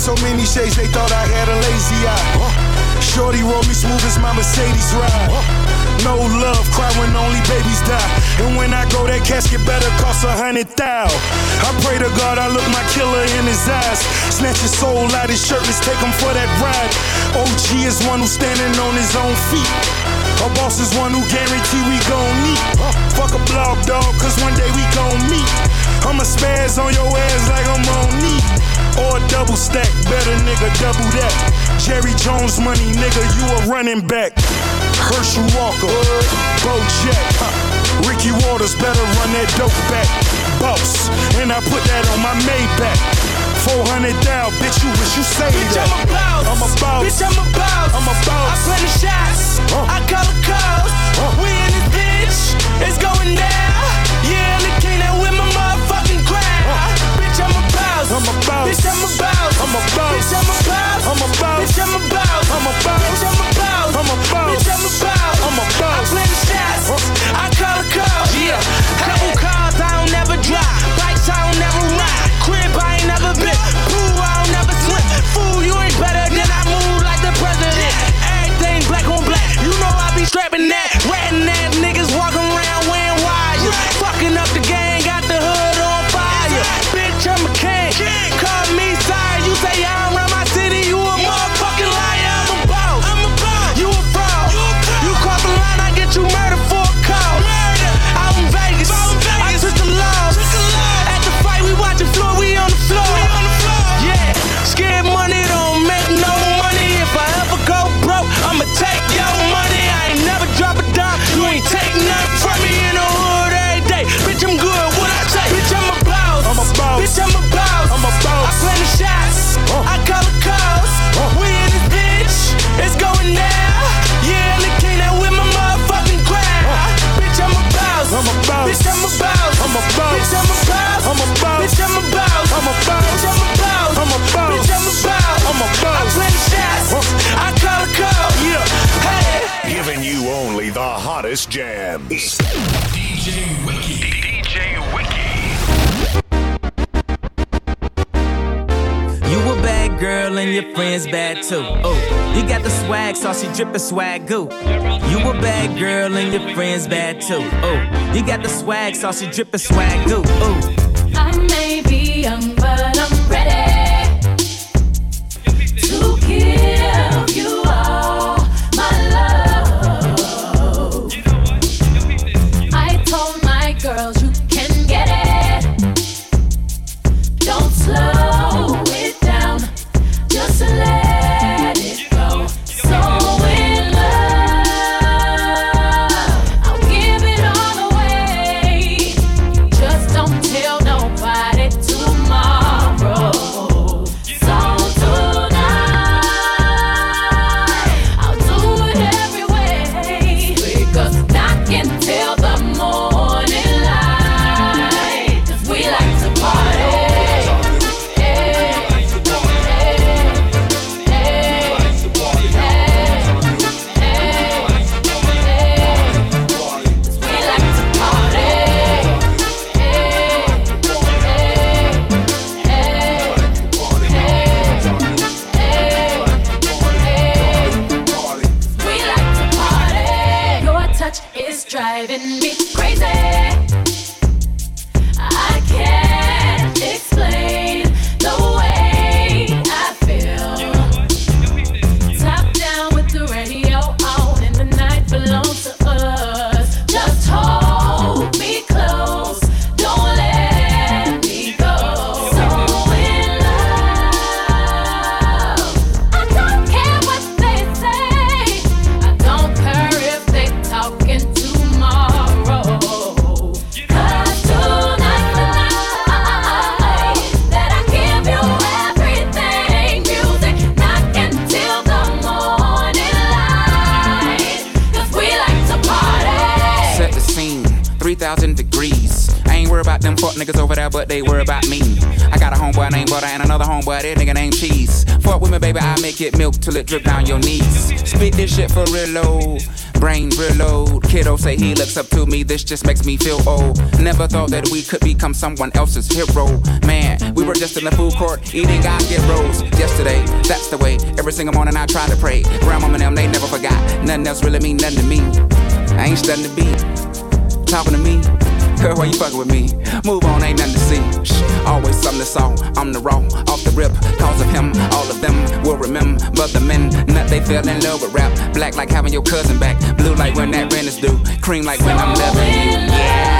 So many shades, they thought I had a lazy eye. Shorty roll me smooth as my Mercedes ride. No love, cry when only babies die. And when I go, that casket better cost a hundred thou. I pray to God I look my killer in his eyes. Snatch his soul out his shirt, let's take him for that ride. OG is one who's standing on his own feet. A boss is one who guarantee we gon' meet. Fuck a blog dog, cause one day we gon' meet. I'ma spaz on your ass like I'm on knee. Or double stack, better nigga, double that. Jerry Jones money, nigga, you a running back. Herschel Walker, Bo Jack, huh. Ricky Watters better run that dope back. Boss, and I put that on my Maybach. 400 down, bitch, you wish you saved Bitch, that. I'm a boss. I'm a boss. Bitch, I'm a boss. I'm a boss. I play the shots. I call the calls. We in this bitch. It's going down. Yeah, the king I'm a boss. Bitch, I'm a boss. I'm a boss. Bitch, I'm a boss. I'm a boss. Bitch, I'm a boss. I'm a boss. Bitch, I'm a boss. I'm a boss. Bitch, I'm a boss. I'm a boss. I play the shots. I call the calls. Yeah. Couple cars I don't never drive. Bikes I don't never ride. Crib I ain't never been. Pool I don't never swim. Fool, you ain't better than I move like the president. Everything black on black. You know I be strapping that. Ratting ass nigga. And your friends bad too. Oh, you got the swag, so she drippin' swag goo. You a bad girl and your friends bad too. Oh, you got the swag, so she drippin' swag goo. Oh. It milk till it drip down your knees. Spit this shit for real low, brain low. Kiddo say he looks up to me, this just makes me feel old. Never thought that we could become someone else's hero. Man, we were just in the food court eating God get rolls yesterday. That's the way. Every single morning I try to pray. Grandma and them, they never forgot. Nothing else really mean nothing to me. I ain't studying the beat talking to me. Girl, why you fucking with me? Move on, ain't nothing to see. Shh, always something to saw. I'm the raw, off the rip. Cause of him, all of them will remember. But the men, nut they fell in love with rap. Black like having your cousin back. Blue like when that rent is due. Cream like when I'm loving you. I'll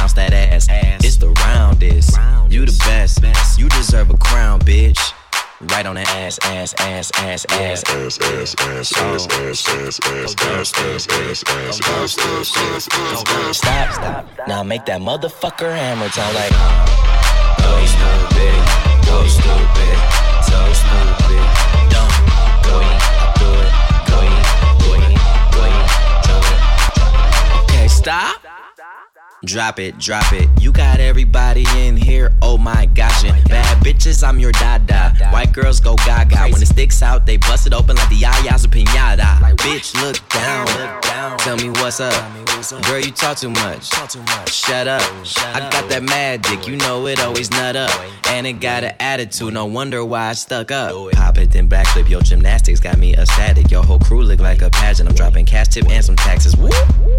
bounce that ass. It's the roundest. You the best. You deserve a crown, bitch. Right on the ass, ass, ass, ass, ass. Ass, ass, ass, ass, ass, ass, ass, ass, ass, ass, ass, ass, ass, ass, ass. Stop, stop. Now make that motherfucker hammer sound like. Go stupid, go stupid, so stupid. Dumb. Go eat, do it. Go eat, go eat, go eat, do it. Okay, stop. Drop it, drop it. You got everybody in here. Oh my gosh, and bad bitches, I'm your dada. White girls go gaga. When it sticks out, they bust it open like the yayas of pinata. Bitch, look down. Tell me what's up. Girl, you talk too much. Shut up. I got that magic, you know it always nut up. And it got an attitude, no wonder why I stuck up. Pop it, then backflip. Your gymnastics got me ecstatic. Your whole crew look like a pageant. I'm dropping cash tip and some taxes. Woo!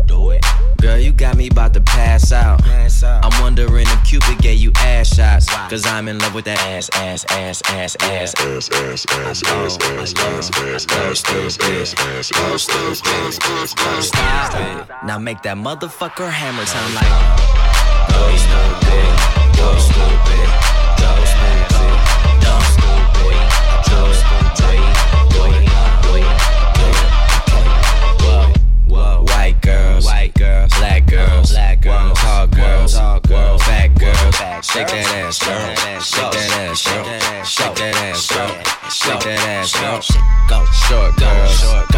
Do it. Girl, you got me about to pass out. I'm wondering if Cupid gave you ass shots. Cause I'm in love with that ass, ass, ass, ass, ass. Ass, ass, ass, ass, ass, ass, ass, ass, ass, ass, ass, ass, ass, ass, ass, ass. Stop it. Now make that motherfucker hammer sound like. Go stupid, go stupid, go stupid, girls, tall girls, fat girls. Shake that ass, girl. Shake that ass, girl. Shake that ass, girl. Shake that ass, girl. Go short girls, go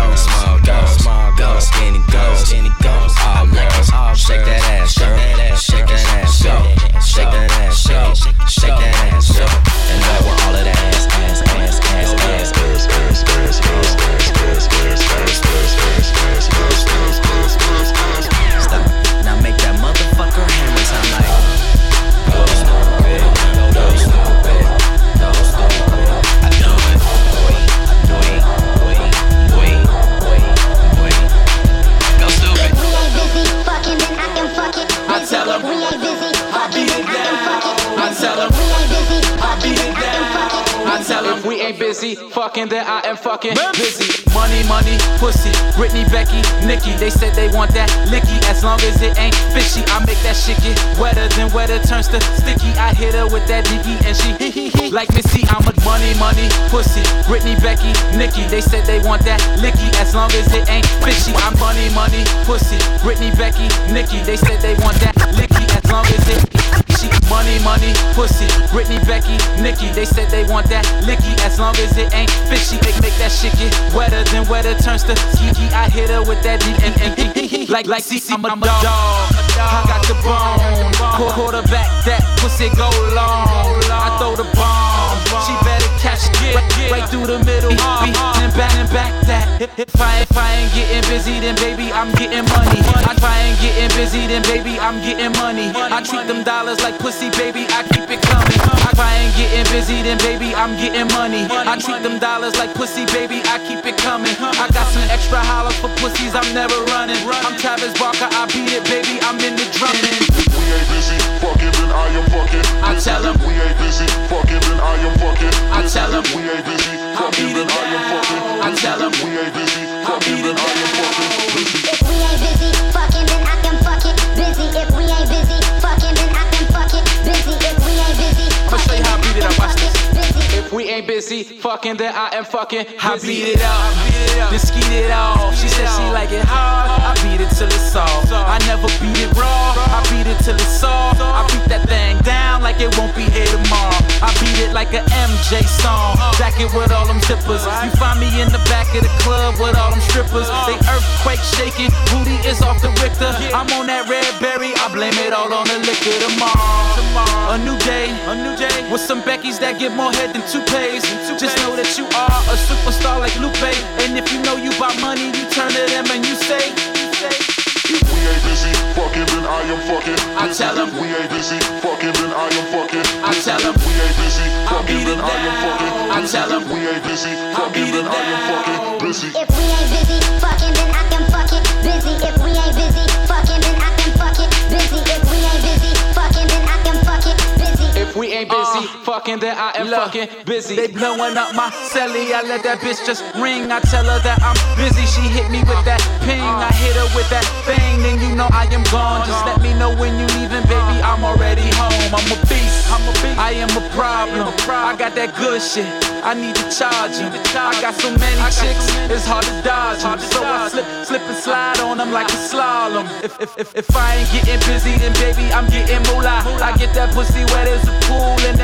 fucking, then I am fucking busy. Money, money, pussy, Britney, Becky, Nikki. They said they want that licky as long as it ain't fishy. I make that shit get wetter than wetter turns to sticky. I hit her with that diggy and she hee hee hee. Like Missy, I'm a money, money, pussy, Britney, Becky, Nikki. They said they want that licky as long as it ain't fishy. I'm money, money, pussy, Britney, Becky, Nikki. They said they want that licky as long as it money, money, pussy, Britney, Becky, Nikki. They said they want that licky as long as it ain't fishy. They make that shit get wetter than wetter turns to kiki. I hit her with that D and and. Like like CC, I'm a dog. I got the bone. Quarterback that pussy go long. I throw the bomb. She right, through the middle. Beat and back and back that. If I, if I ain't getting busy, then baby I'm getting money. If I ain't getting busy, then baby I'm getting money. I treat them dollars like pussy, baby. I keep it coming. If I ain't getting busy, then baby I'm getting money. I treat them dollars like pussy, baby. I keep it coming. I got some extra hollers for pussies. I'm never running. I'm Travis Barker. I beat it, baby. I'm in the drumming. We ain't busy fucking, then I am fucking. I tell 'em. We ain't busy fucking, then I am fucking. I tell 'em. We ain't busy fucking, then I am fucking. I tell 'em. We ain't busy fucking, then I am fucking. If we ain't busy fucking, then I can fuck we ain't busy fucking, then I am fucking. I beat it up, then skeet it off. She said she like it hard. I beat it till it's soft. I never beat it raw. I beat it till it's soft. I beat that thing down like it won't be here tomorrow. I beat it like a MJ song. Jacket with all them zippers. You find me in the back of the club with all them strippers. They earthquake shaking. Booty is off the Richter. I'm on that red berry. I blame it all on the liquor tomorrow. A new day, a new day with some Beckys that get more head than two toupees. Just know that you are a superstar like Lupe. And if you know you about money, you turn to them and you say, you say. We ain't busy then I am fucking. I tell 'em. We ain't busy fucking, then I am fucking. I tell 'em. We ain't busy fucking, then I am fucking. I tell 'em. We ain't busy fucking, then I am fucking. Busy. If we ain't busy fucking, then I can fuck it. Busy. If we ain't busy fucking, then I can fuck it. Busy. If If we ain't busy uh, fucking, then I am fucking busy. They blowing up my celly. I let that bitch just ring. I tell her that I'm busy. She hit me with that ping. I hit her with that thing. Then you know I am gone. Just let me know when you leaving, baby. I'm already home. I'm a beast. I'm a beast. I am a problem. I got that good shit. I need to charge 'em. I got so many chicks, it's hard to dodge 'em. So I slip, slip and slide on them like a slalom. If, if, if, if I ain't getting busy, then baby, I'm getting moolah. I get that pussy where there's a pool and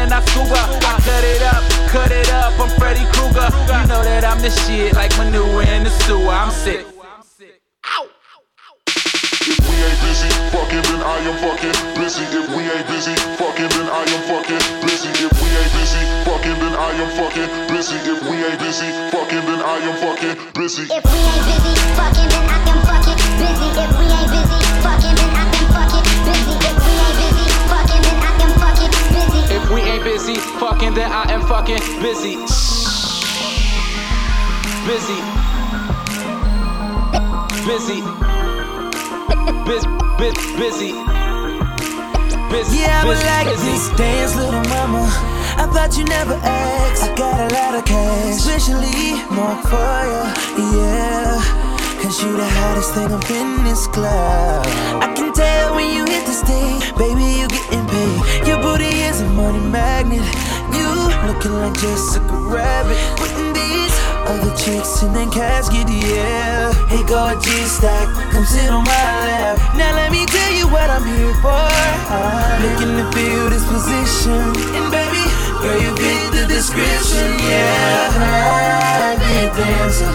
busy fucking, then I am fucking busy. If we ain't busy fucking, then I am fucking busy. If we ain't busy fucking, then I am fucking busy. If we ain't busy fucking, then I am fucking busy. If we ain't busy fucking, then I am fucking busy. Busy. Busy. Biz, biz, busy. Busy. Yeah, I would busy, like busy. this dance, little mama. I thought you never asked. I got a lot of cash, especially more for ya. Yeah, cause you the hottest thing up in this club. I can tell when you hit the stage, baby, you getting paid. Your booty is a money magnet. You looking like Jessica Rabbit. Putting these other chicks in that casket, yeah. Hey, go G-Stack, come sit on my lap. Now let me tell you what I'm here for. I'm looking to feel this position. And baby, girl, you fit the description, yeah. Private dancer,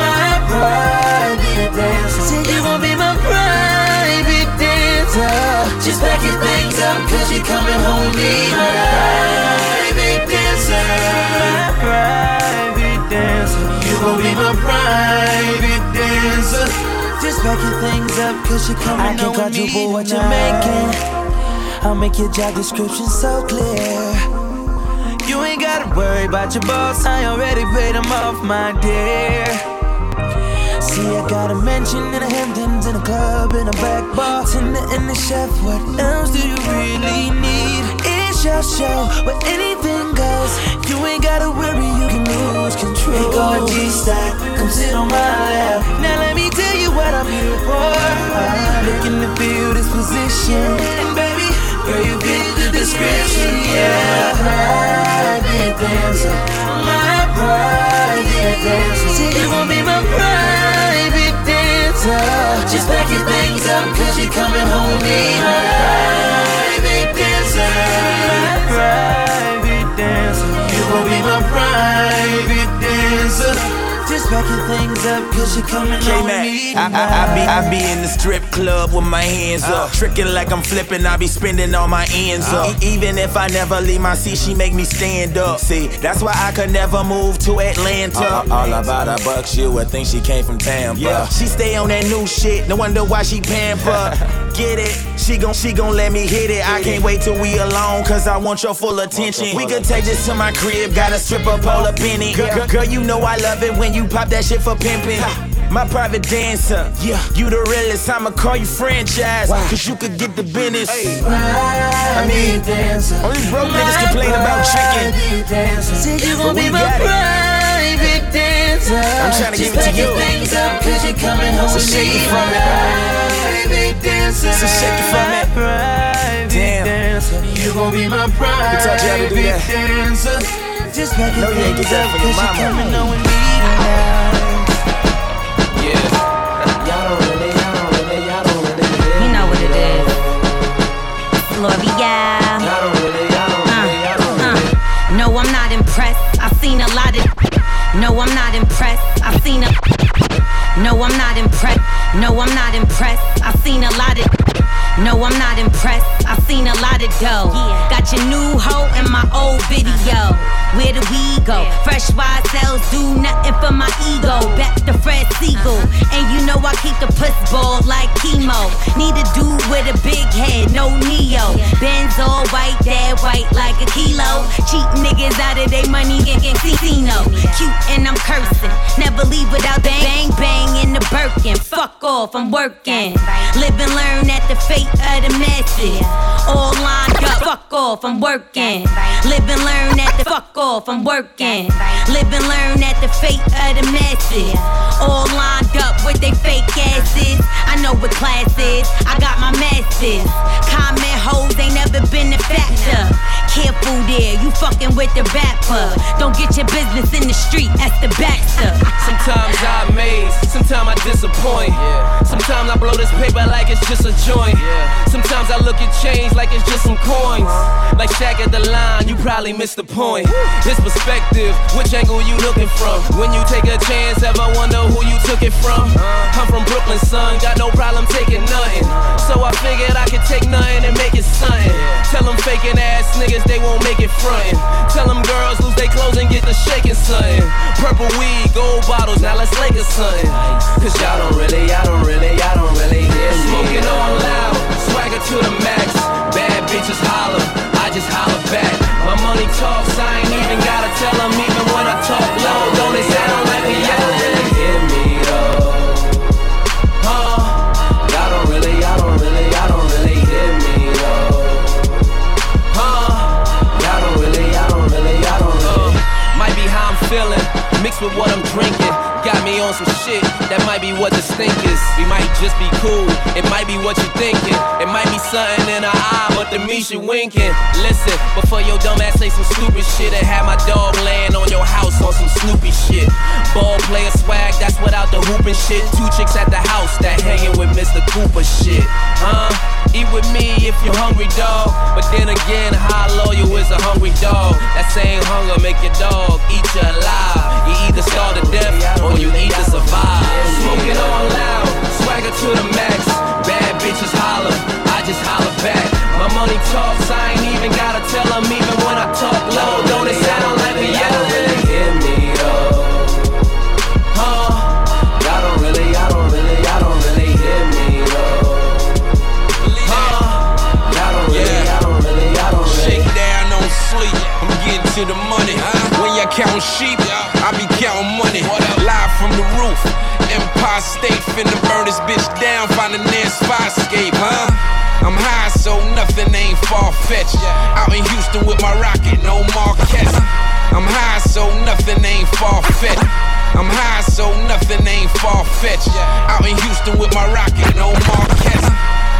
my private dancer. Say you gon' be my private dancer. Just your things up, cause you're coming home with me. My private dancer, my private dancer. You gon' be my private dancer. Just your things up, cause you're coming I can home with me. quadruple what you're making. I'll make your job description so clear. Worry about your boss, I already paid him off, my dear. See, I got a mansion in the Hamptons, in a club, in a back bar, tender and the chef. What else do you really need? It's your show where anything goes. You ain't gotta worry, you can lose control. Hey, go G-Stack, come sit on my lap. Now let me tell you what I'm here for. Looking to feel this position, and baby, girl, you fit description. Yeah, private dancer, my private dancer. Say you gon' be my private dancer. Just pack your things up, cause you're coming home with me. My private dancer, my private dancer. You gon' be my private dancer. Just pack things up, cause you're coming home with me. I, I, I be I be in the strip club with my hands up, uh. tricking like I'm flipping. I be spending all my ends up. Uh. E- even if I never leave my seat, she make me stand up. See, that's why I could never move to Atlanta. All, all about her bucks, you would think she came from Tampa. Yeah, she stay on that new shit. No wonder why she pamper. Get it? She gon' she gon' let me hit it. I can't wait till we alone, cause I want your full attention. We could take this to my crib, got a stripper pole up in it. Girl, girl, you know I love it when you pop that shit for pimping. My private dancer, yeah, you the realest. I'ma call you franchise, cause you could get the business. I mean, dancer. only broke niggas complain about tricking. Say you gon' But be we my got it. private dancer. I'm tryna Just give it to you. things up, cause you're coming home So with shake me. it from it. Private dancer. So shake it from it. Private Damn. dancer. You gon' be my private taught you to do that? dancer. Just pack your No, you ain't things get that up, from your cause you're mama. coming home with me Uh, uh. No, I'm not impressed. I've seen a. No, I'm not impressed. No, I'm not impressed. I've seen a lot of. No, I'm not impressed. I've seen a lot of dough. Yeah. Got your new hoe in my old video. Where do we go? Fresh YSLs do nothing for my ego. Back to Fred Segal. Uh-huh. And you know I keep the puss ball like chemo. Need a dude with a big head, no Neo. Benz all white, dad white like a kilo. Cheat niggas out of their money and get casino. Cute and I'm cursing. Never leave without bang, bang in the Birkin. Fuck off, I'm working. Live and learn at the fate of the masses. All lined up, fuck off, I'm working. Live and learn at the fuck off, I'm working. Live and learn at the fate of the masses. All lined up with they fake asses. I know what class is, I got my masters. Comment hoes ain't never been a factor. careful there. You fucking with the back pub. Don't get your business in the street. That's the Baxter. Sometimes I amaze, sometimes I disappoint. Sometimes I blow this paper like it's just a joint. Sometimes I look at change like it's just some coins. Like Shaq at the line, you probably missed the point. This perspective, which angle you looking from? When you take a chance, ever wonder who you took it from? I'm from Brooklyn, son, got no problem taking nothing. So I figured I could take nothing and make it something. Tell them faking ass niggas they won't make it frontin'. Tell them girls lose their clothes and get the shaking something. Purple weed, gold bottles, now let's lake or something. Cause y'all don't really, y'all don't really, y'all don't really hear. Smoking on loud, swagger to the max. Bitches holler, I just holler back. My money talks, I ain't even gotta tell them even when I talk low. Don't they? Y'all don't hear me. Huh? Y'all don't really, y'all don't really, y'all don't really hear me though. Huh? Y'all don't really, y'all don't really, y'all don't really. Might be how I'm feeling, mixed with what I'm drinking. Me on some shit that might be what the stink is. We might just be cool, it might be what you're thinking. It might be something in her eye, but the me she winking. Listen, before your dumb ass say some stupid shit and have my dog laying on your house on some Snoopy shit. Ball player swag, that's without the hooping shit. Two chicks at the house that hanging with Mr. Cooper shit. Huh? Eat with me if you're hungry, dog. But then again, how loyal is a hungry dog? That same hunger make your dog eat you alive. You either starve to death or you eat to survive. Smoking all loud, swagger to the max. Bad bitches holler, I just holler back. My money talks, I ain't even gotta tell them even when I talk low. Don't it sound like me? Y'all don't really hear me though. Huh? Y'all don't really, y'all don't really, y'all don't really hear me though. Huh? Y'all don't really, y'all don't really, y'all don't really. Shake down, don't sleep. I'm getting to the money. When y'all count sheep, Empire State finna burn this bitch down. Find a nearest fire escape, huh? I'm high, so nothing ain't far fetched. Out in Houston with my rocket, no Marquez. I'm high, so nothing ain't far fetched. I'm high, so nothing ain't far fetched. Out in Houston with my rocket, no Marquez.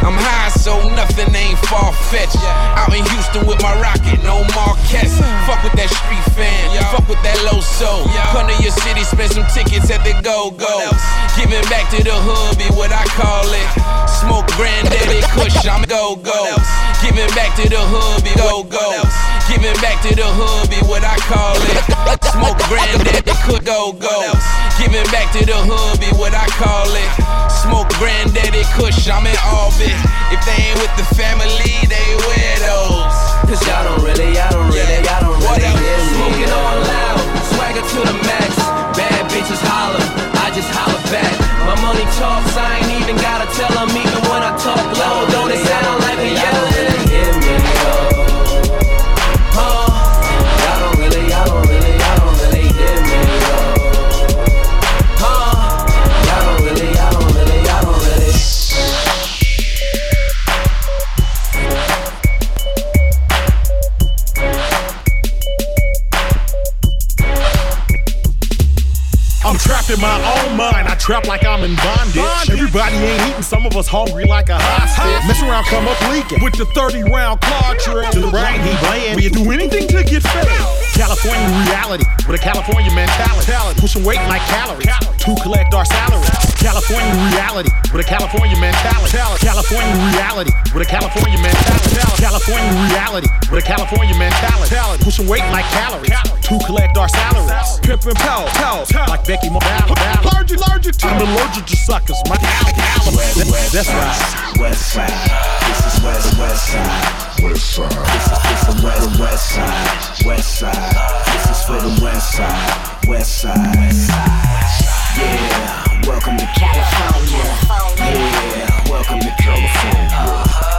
I'm high, so nothing ain't far fetched. Out in Houston with my rocket, no Marquez. Fuck with that street fan, fuck with that low soul. Come to your city, spend some tickets at the go go. Giving back to the hood be what I call it. Smoke granddaddy kush, I'm go go. Giving back to the hood be go go. Giving back to the hood be what I call it. Smoke granddaddy could go go. Giving back to the hood be what I call it. Smoke granddaddy kush, I'm in orbit. If they ain't with the family, they weirdos. Cause y'all don't really, y'all don't really, y'all don't really hear. Smoking all loud, swagger to the max. Bad bitches holler, I just holler back. My money talks, I ain't even gotta tell them even I'm in my own mind. I trap like I'm in bondage. Everybody ain't eating, some of us hungry like a hostage. Mess around, come up leaking with the 30 round cartridge. To the brain, he blame. We do anything to get fed. California reality with a California mentality. Pushing weight like calories to collect our salaries. California reality with a California mentality. California reality with a California mentality. California reality with a California mentality. Pushing weight like calories to collect our salaries. Pimpin' pow, pow, like Becky Morale. Larger, larger, I'm allergic to suckers. My That's right. West side. This is west, west side. West side. This is, this is where the west side. West side. This is for the west side. West side. Yeah. Welcome to California. Yeah. Welcome to California.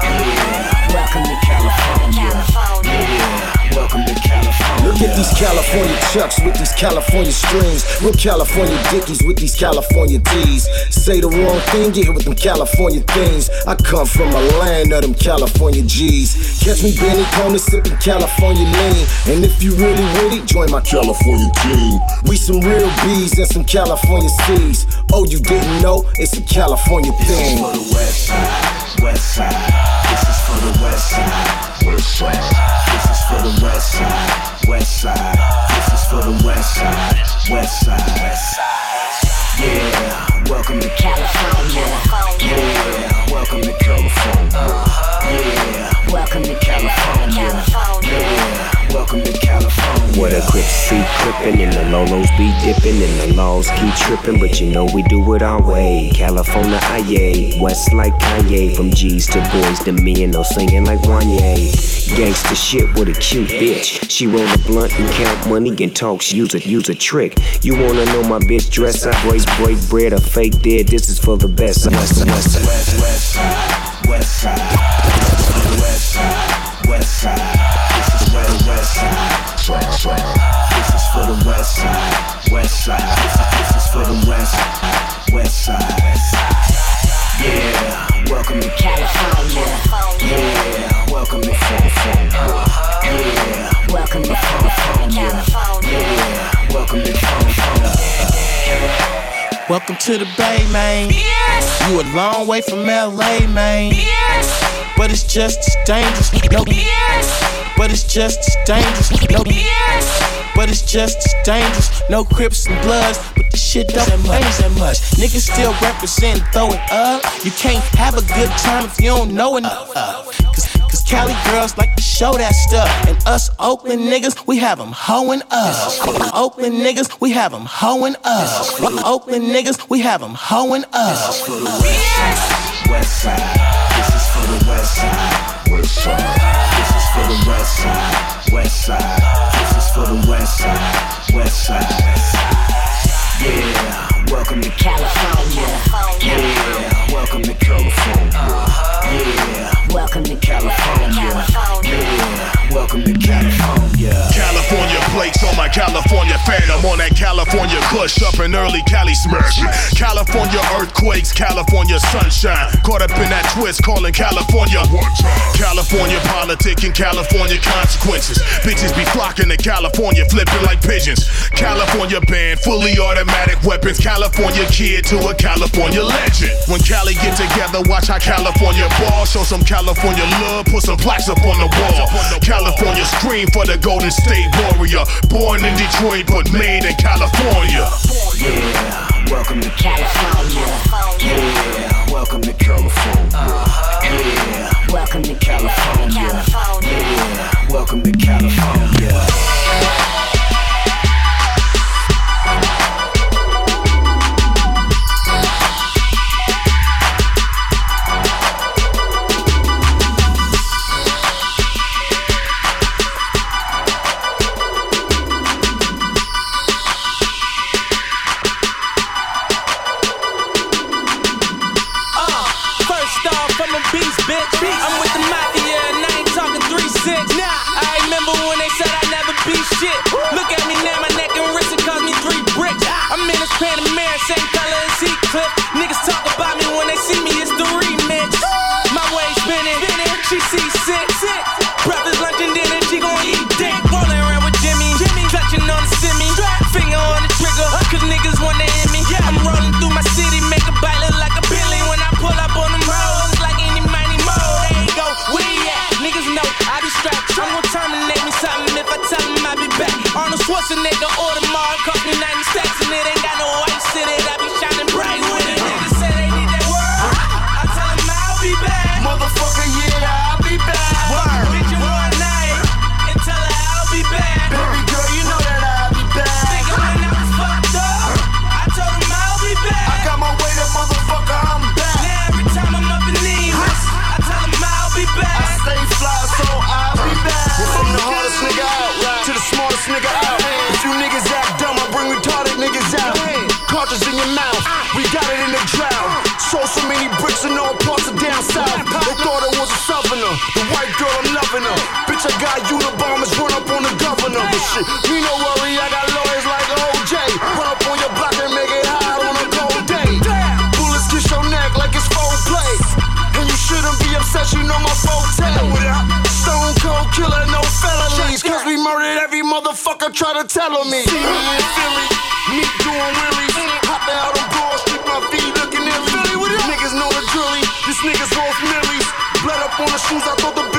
Yeah. Welcome to California. Yeah. Welcome to California. Look at these California chucks with these California strings. Real California dickies with these California D's. Say the wrong thing, get hit with them California things. I come from a land of them California G's. Catch me Benny Coney sipping California lean. And if you really with it, join my California team. We some real B's and some California C's. Oh, you didn't know? It's a California thing. for the west side, west side. This is for the west side, west side. This is for the west side, west side. This is for the west side, west side. Yeah, welcome to California. Yeah, welcome to California. Yeah, welcome to California. Yeah, welcome to California. Where the crips be crippin' and the lolos be dippin' and the laws keep trippin', but you know we do it our way. California, aye, West like Kanye, from G's to boys to me and no singing like Wanya. Gangsta shit with a cute bitch. She roll a blunt and count money and talks. Use a use a trick. You wanna know my bitch dress? I break break bread or fake dead. This is for the best. West, west, west, west, west side, west side. This is for the west side, west side. This is where the west side, side, side. This is for the west side, west side. This is, for the west, west side. Yeah, welcome to California. Yeah, welcome to California. Yeah, welcome to California. Yeah, welcome to California. Welcome to the Bay, man. Yes. You a long way from LA, man. Yes. But it's just as dangerous. No. Yes. But it's just as dangerous. No. Yes. But it's just as dangerous. No Crips and Bloods, but the shit don't change that much. Niggas still represent, throw it up. You can't have a good time if you don't know enough. Cause, Cause Cali girls like to show that stuff. And us Oakland niggas, we have them hoeing us. Oakland niggas, we have them hoeing us. Oakland niggas, we have them hoeing side, this is for the west side, west side. This is for the west side, west side. This is for the west side, west side. Yeah, welcome to California. Yeah, welcome to California. Yeah, welcome to California. Yeah, welcome to California. California plates on my California phantom on that California kush up in early Cali smirk. California earthquakes, California sunshine. Caught up in that twist calling California. California politic and California consequences. Bitches be flocking to California, flipping like pigeons. California band, fully automatic weapons. California kid to a California legend. When Cali get together, watch how California ball. Show some California love, put some plaques up on the wall. California scream for the Golden State Warrior. Born in Detroit, but made in California. Yeah, welcome to California. Yeah, welcome to California. Yeah, welcome to California. Yeah, welcome to California. Same color as Heat Clip. Niggas talk about me when they see me, it's the remix. Shit, me no worry, I got lawyers like OJ. Run up on your block and make it hot on a cold day. Bullets kiss your neck like it's full play. And you shouldn't be upset, you know my forte. Stone cold killer, no felonies. Cause we murdered every motherfucker try to tell on me. See me in Philly, me doing willies. Hopping out on Broad Street, my feet looking illy. Niggas know the drilly, this nigga's off millies. Blood up on the shoes, I thought the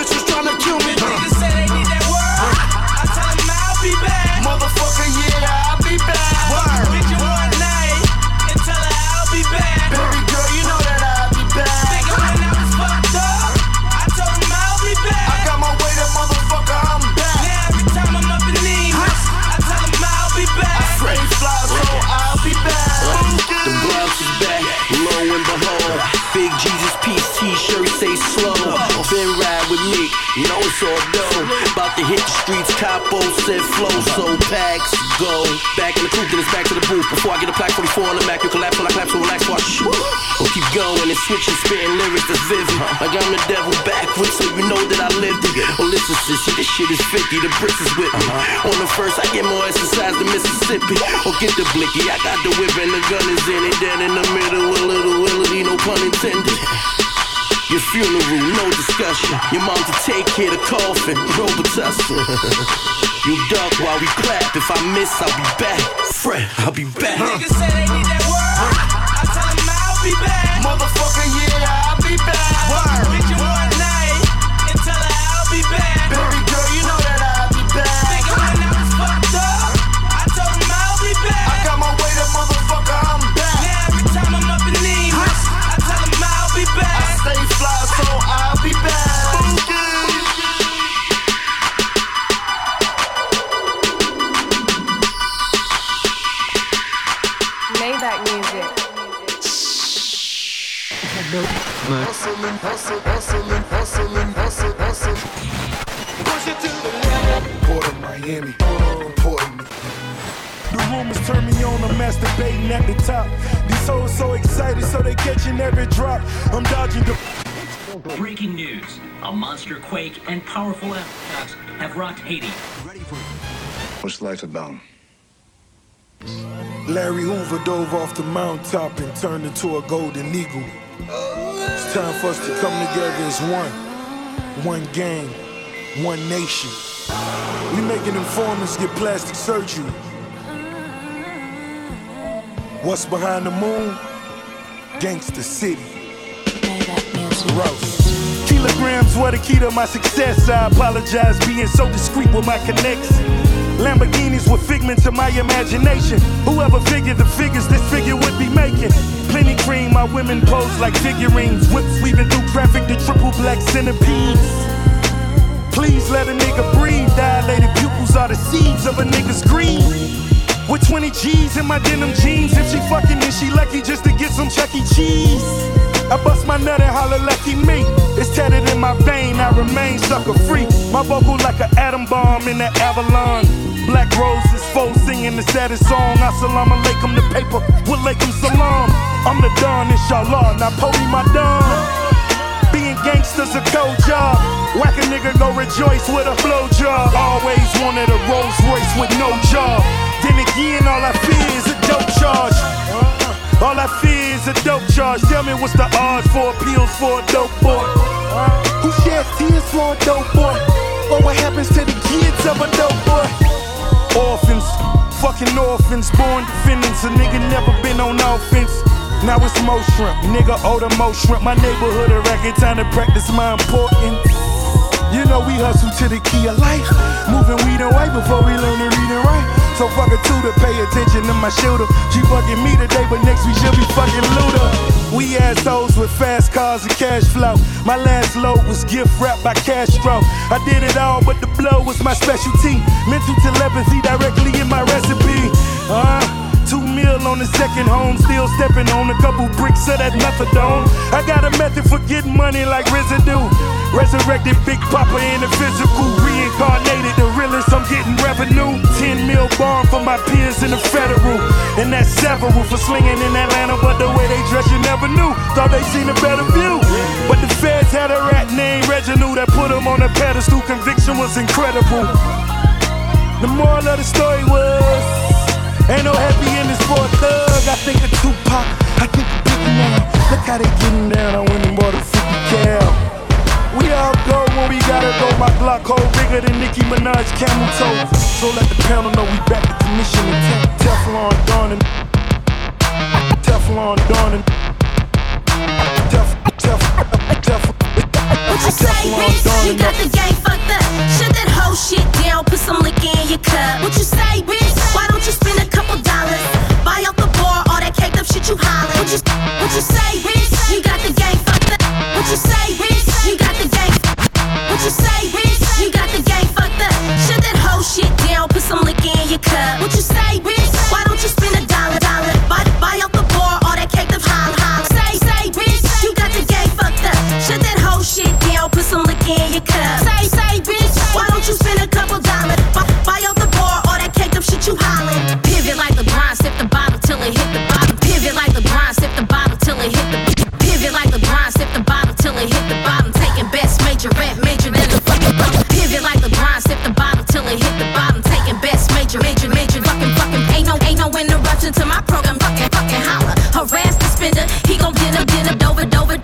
hit the streets, capo said flow, so packs go. Back in the coupe, then it's back to the booth. Before I get a plaque 44 on the Mac, you collapse when I clap, so relax shoot. Or keep going and switching, spitting lyrics that's vivid. Like I'm the devil backwards, so you know that I lived it. Or listen, sissy, this shit is 50, the bricks is with me. On the first, I get more exercise than Mississippi. Or get the blicky, I got the whip and the gun is in it. Then in the middle, a little willity, no pun intended. Your funeral, no discussion. Your mom to take care of the coffin, Robitussin. you duck while we clap. If I miss, I'll be back. Fred, I'll be back. Niggas say they need that word. I tell them I'll be back. Motherfucker, yeah, I'll be back. Word. Meet you one hustle, hustling, hustling, hustle, hustle. Push it to the limit. Port of Miami, Portland. The rumors turn me on, I'm masturbating at the top. These hoes so excited, so they catching every drop. I'm dodging the. Breaking news. A monster quake and powerful aftershocks have rocked Haiti. What's life about? Larry Hoover dove off the mountaintop and turned into a golden eagle. Oh. Time for us to come together as one. One gang, one nation. We making informants get plastic surgery. What's behind the moon? Gangster City. Roast. Kilograms were the key to my success. I apologize being so discreet with my connects. Lamborghinis were figments of my imagination. Whoever figured the figures this figure would be making. Plenty cream, my women pose like figurines. Whips weaving through traffic, the triple black centipedes. Please let a nigga breathe. Dilated pupils are the seeds of a nigga's greed. With 20 G's in my denim jeans. If she fucking, then she lucky just to get some Chuck E. Cheese. I bust my nut and holler lucky me. It's tatted in my vein, I remain sucker free. My vocal like an atom bomb in the Avalon. Black roses, foes singing the saddest song. Assalamu alaikum the paper, walaikum salam. I'm the Don, inshallah. Now pony my Don. Being gangsters a cold job. Whack a nigga go rejoice with a flow job. Always wanted a Rolls Royce with no job. Then again, all I fear is a dope charge. All I fear is a dope charge. Tell me what's the odds for appeals for a dope boy? Who sheds tears for a dope boy? Or what happens to the kids of a dope boy? Orphans, fucking orphans, born defendants. A nigga never been on offense. Now it's more shrimp, nigga order more shrimp. My neighborhood a record, time to practice my importance. You know we hustle to the key of life, moving weed and white before we learn to read and write. So fuck a tutor, pay attention to my shooter. She fucking me today, but next week she'll be fucking looter. We assholes with fast cars and cash flow. My last load was gift wrapped by Castro. I did it all, but the blow was my specialty. Mental telepathy directly in my recipe. Uh, Two mil on the second home, still stepping on a couple bricks of that methadone. I got a method for getting money like residue. Resurrected Big Papa in the physical, reincarnated the realest. I'm getting revenue. 10 mil bond for my peers in the federal. And that's several for slinging in Atlanta, but the way they dress, you never knew. Thought they seen a better view. But the feds had a rat named Reginald that put him on a pedestal. Conviction was incredible. The moral of the story was. Ain't no happy endings for a thug. I think of Tupac, I think of Biggie now. Look how they getting down. I went and bought a 50 cal. We all go when we gotta go. My Glock hold bigger than Nicki Minaj camel toe. So let the panel know we back to commission and te- Teflon Don and Teflon Don and Tef Tef Tef What you say, bitch? You got the game fucked up. Shut that whole shit down, put some liquor in your cup. What you say, bitch? Why don't you spend a couple dollars? Buy off the bar, all that caked up shit you holler. What you, what you say, bitch? You got the game fucked up. What you say, bitch? What you say, bitch? You got the game fucked up. Shut that whole shit down, put some liquor in your cup. What you say, bitch? Why don't you spend a dollar, dollar? Buy, buy off the bar, all that caked up holler, holler. Say, say, bitch, you got the game fucked up. Shut that whole shit down, put some liquor in your cup.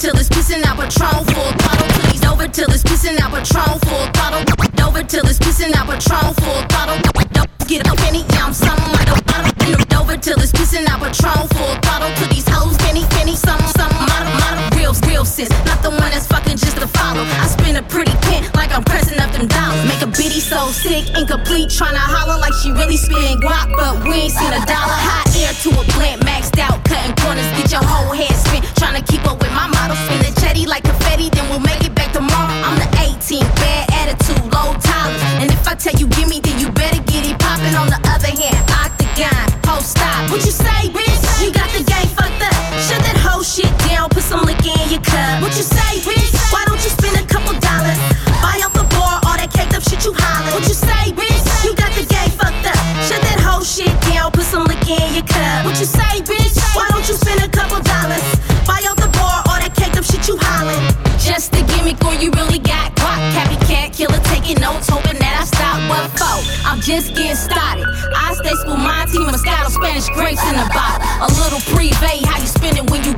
till it's pissing out patrol full throttle. Please over till it's pissing out patrol full throttle. Over till it's pissing out patrol full throttle. Get up any ounce, some I don't, I don't. Over till it's pissing out patrol full throttle. To these hoes, Penny, penny, some, some, model, model, real, real sis. Not the one that's fucking just to follow. I spin a pretty sick, incomplete, tryna holler like she really spitting guap, but we ain't seen a dollar. Hot air to a plant, maxed out, cutting corners, get your whole head spin. Tryna keep up with my model, spin the chatty like confetti, then we'll make it back tomorrow. I'm the 18, bad attitude, low tolerance. And if I tell you gimme, then you better get it poppin'. On the other hand, octagon, post stop. What you say, bitch? You got the game fucked up. Shut that whole shit down. What's the gimmick or you really got clock? Cappy cat killer taking notes, hoping that I stop. What for? I'm just getting started. I stay school, my team, Moscato, Spanish grapes in the bottle. A little privé, how you spend it when you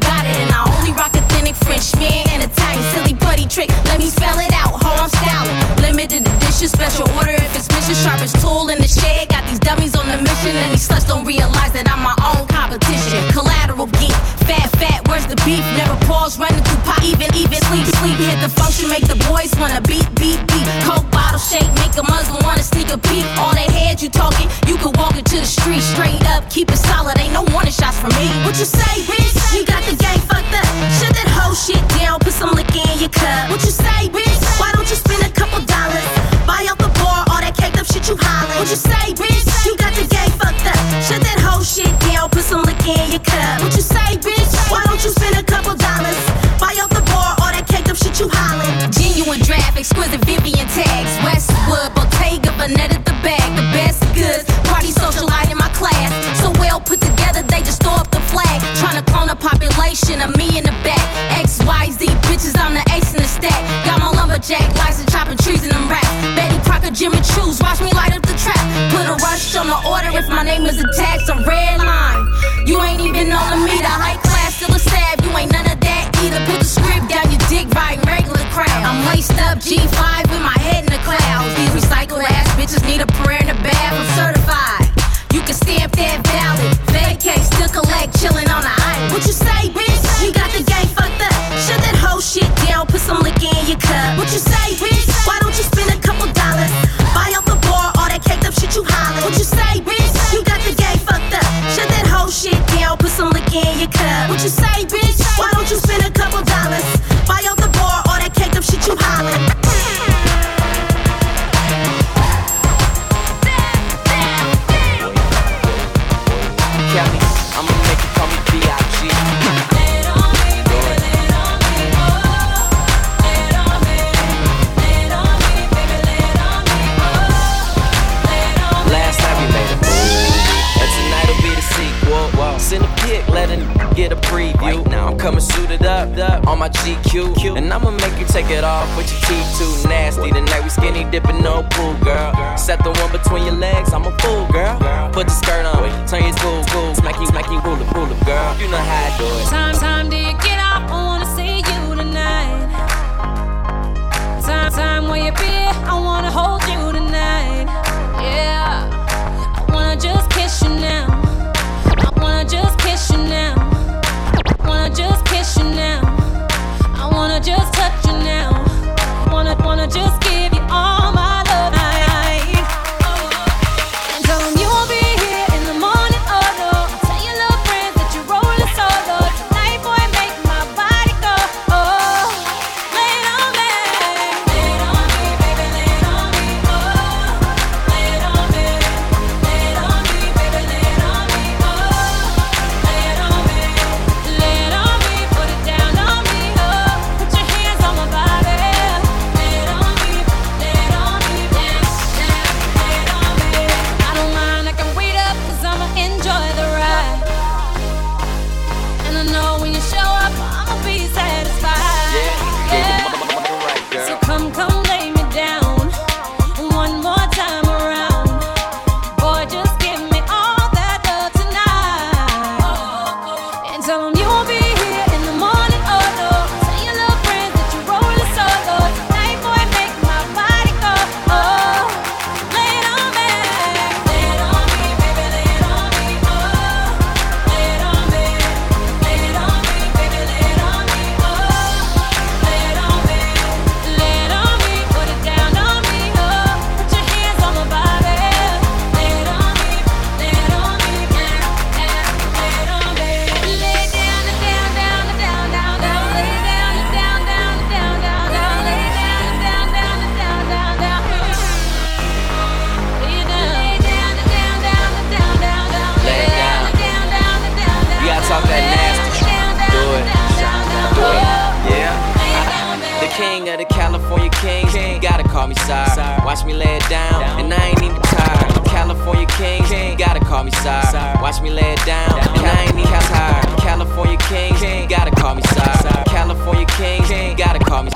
king of the California kings. You gotta call me sire. Watch me lay it down, and I ain't even tired. California kings, you gotta call me sire. Watch me lay it down, and I ain't even tired. California kings, you gotta call me sire. California kings, you gotta call me.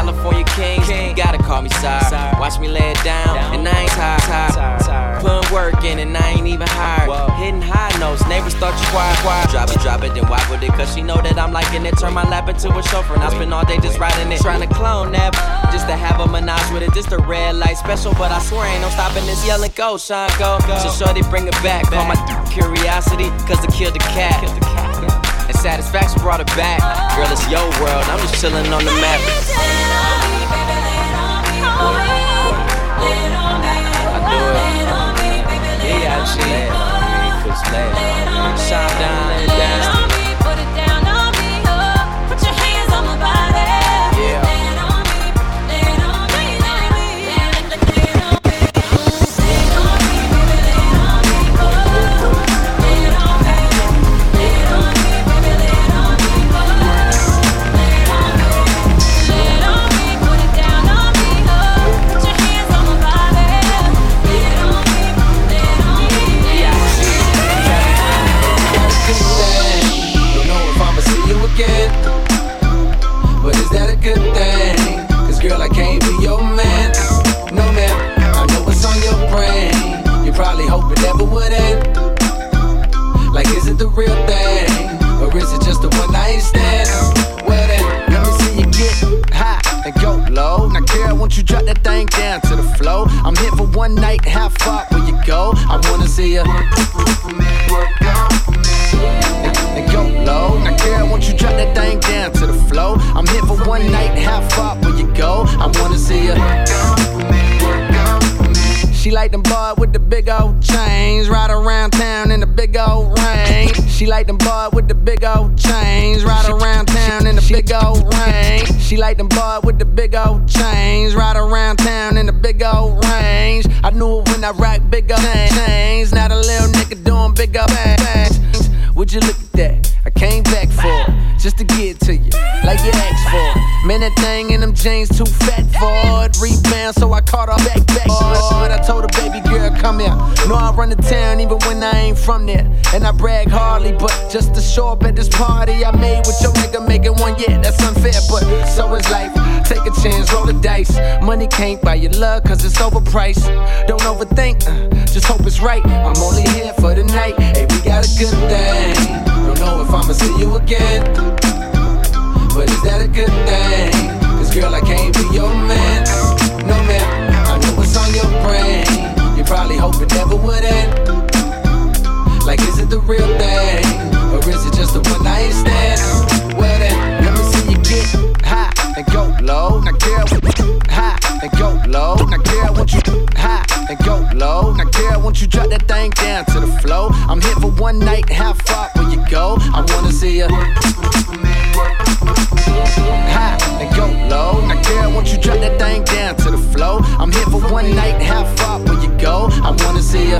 California kings, you gotta call me sire. Watch me lay it down, and I ain't tired. Putting work in, and I ain't even hired. Hitting high notes, neighbors thought you quiet, quiet. Drop it, drop it, then why would it? Cause she know that I'm liking it. Turn my lap into a chauffeur, and I spend all day just riding it. Trying to clone that, just to have a menage with it. Just a red light special, but I swear ain't no stopping this yelling go, Sean, go. So shorty, bring it back. Call my curiosity, cause it killed the cat. And satisfaction brought it back. Girl, it's your world, I'm just chilling on the map. Yeah, I shit. Shine down, down. Don't one night, how far will you go? I wanna see you. And go low. Now, girl, won't you drop that thing down to the flow? I'm here for one night, how far will you go? I wanna see you. She like them boy with the big old chains, ride around town in the big old rain. She like them boy with the big old chains, ride around town in the big old range. She like them boy with the big old chains, ride around town in the big old range. I knew it when I rock big old chains. Not a little nigga doing big old things. Would you look at that? I came back for it, just to get to you, like you asked for. Man, that thing in them jeans too fat for it. Rebound, so I caught her back, back. Come here. Know I run the town even when I ain't from there. And I brag hardly, but just to show up at this party I made with your nigga making one, yeah, that's unfair. But so is life. Take a chance, roll the dice. Money can't buy your love, cause it's overpriced. Don't overthink, uh, just hope it's right. I'm only here for the night. Hey, we got a good thing. Don't know if I'ma see you again. But is that a good thing? Cause girl, I can't be your man. No man, I know what's on your brain. Probably hope it never would end. Like, is it the real thing? Or is it just a one night stand? Well then, let me see you get high and go low. Now girl, high and go low. Now girl, won't you high and go low? Now girl, won't you drop that thing down to the flow? I'm here for one night, how far will you go? I wanna see you high and go low. Now girl, won't you drop that thing down to the flow? I'm here for one night, how far will you go? I wanna see you.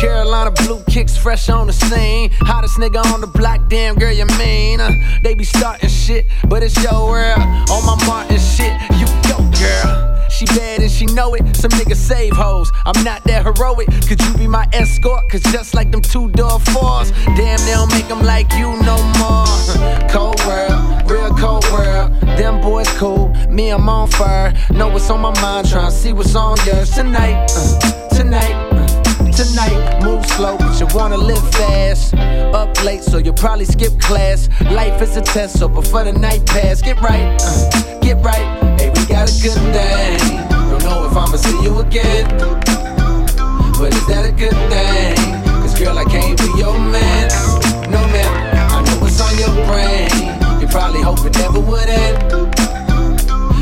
Carolina blue kicks fresh on the scene. Hottest nigga on the block, damn girl, you mean? Uh, they be starting shit, but it's your world. On my Martin shit, you go, girl. She bad and she know it. Some niggas save hoes. I'm not that heroic. Could you be my escort? Cause just like them two door fours, damn, they don't make them like you no more. Cold world, real cold world. Them boys cool, me, I'm on fire. Know what's on my mind, tryna see what's on yours tonight. Uh, tonight. uh, Tonight, move slow, but you wanna live fast. Up late, so you'll probably skip class. Life is a test, so before the night pass, get right, uh, get right. Got a good thing. Don't know if I'ma see you again, but is that a good thing? Cause girl, I can't be your man. No man, I know what's on your brain. You probably hope it never would end.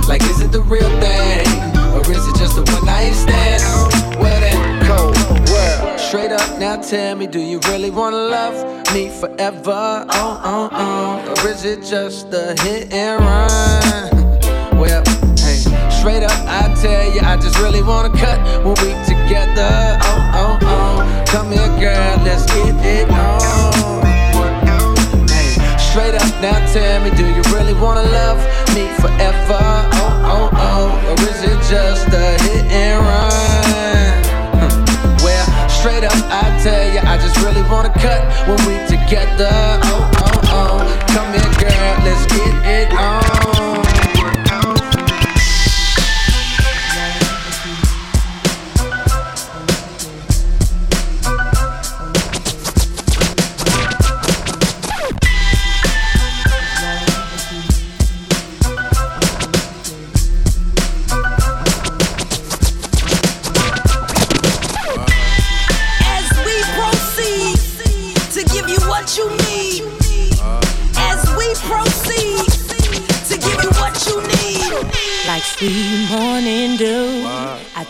Like, is it the real thing? Or is it just a one night stand? Well then, cold world. Straight up, now tell me, do you really wanna love me forever? Oh, oh, oh. Or is it just a hit and run? Straight up, I tell you, I just really wanna cut when we together. Oh, oh, oh. Come here, girl, let's get it on. Hey, straight up, Now tell me, do you really wanna love me forever? Oh, oh, oh, or is it just a hit and run? Well, straight up, I tell you, I just really wanna cut when we together. Oh, oh, oh, come here, girl, let's get it on.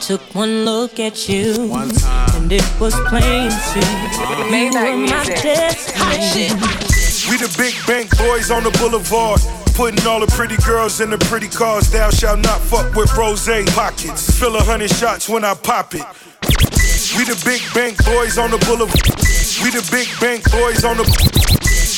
Took one look at you, and it was plain to see uh-huh. you were my destiny. We the big bank boys on the boulevard. Putting all the pretty girls in the pretty cars. Thou shalt not fuck with rose pockets. Fill a hundred shots when I pop it. We the big bank boys on the boulevard. We the big bank boys on the.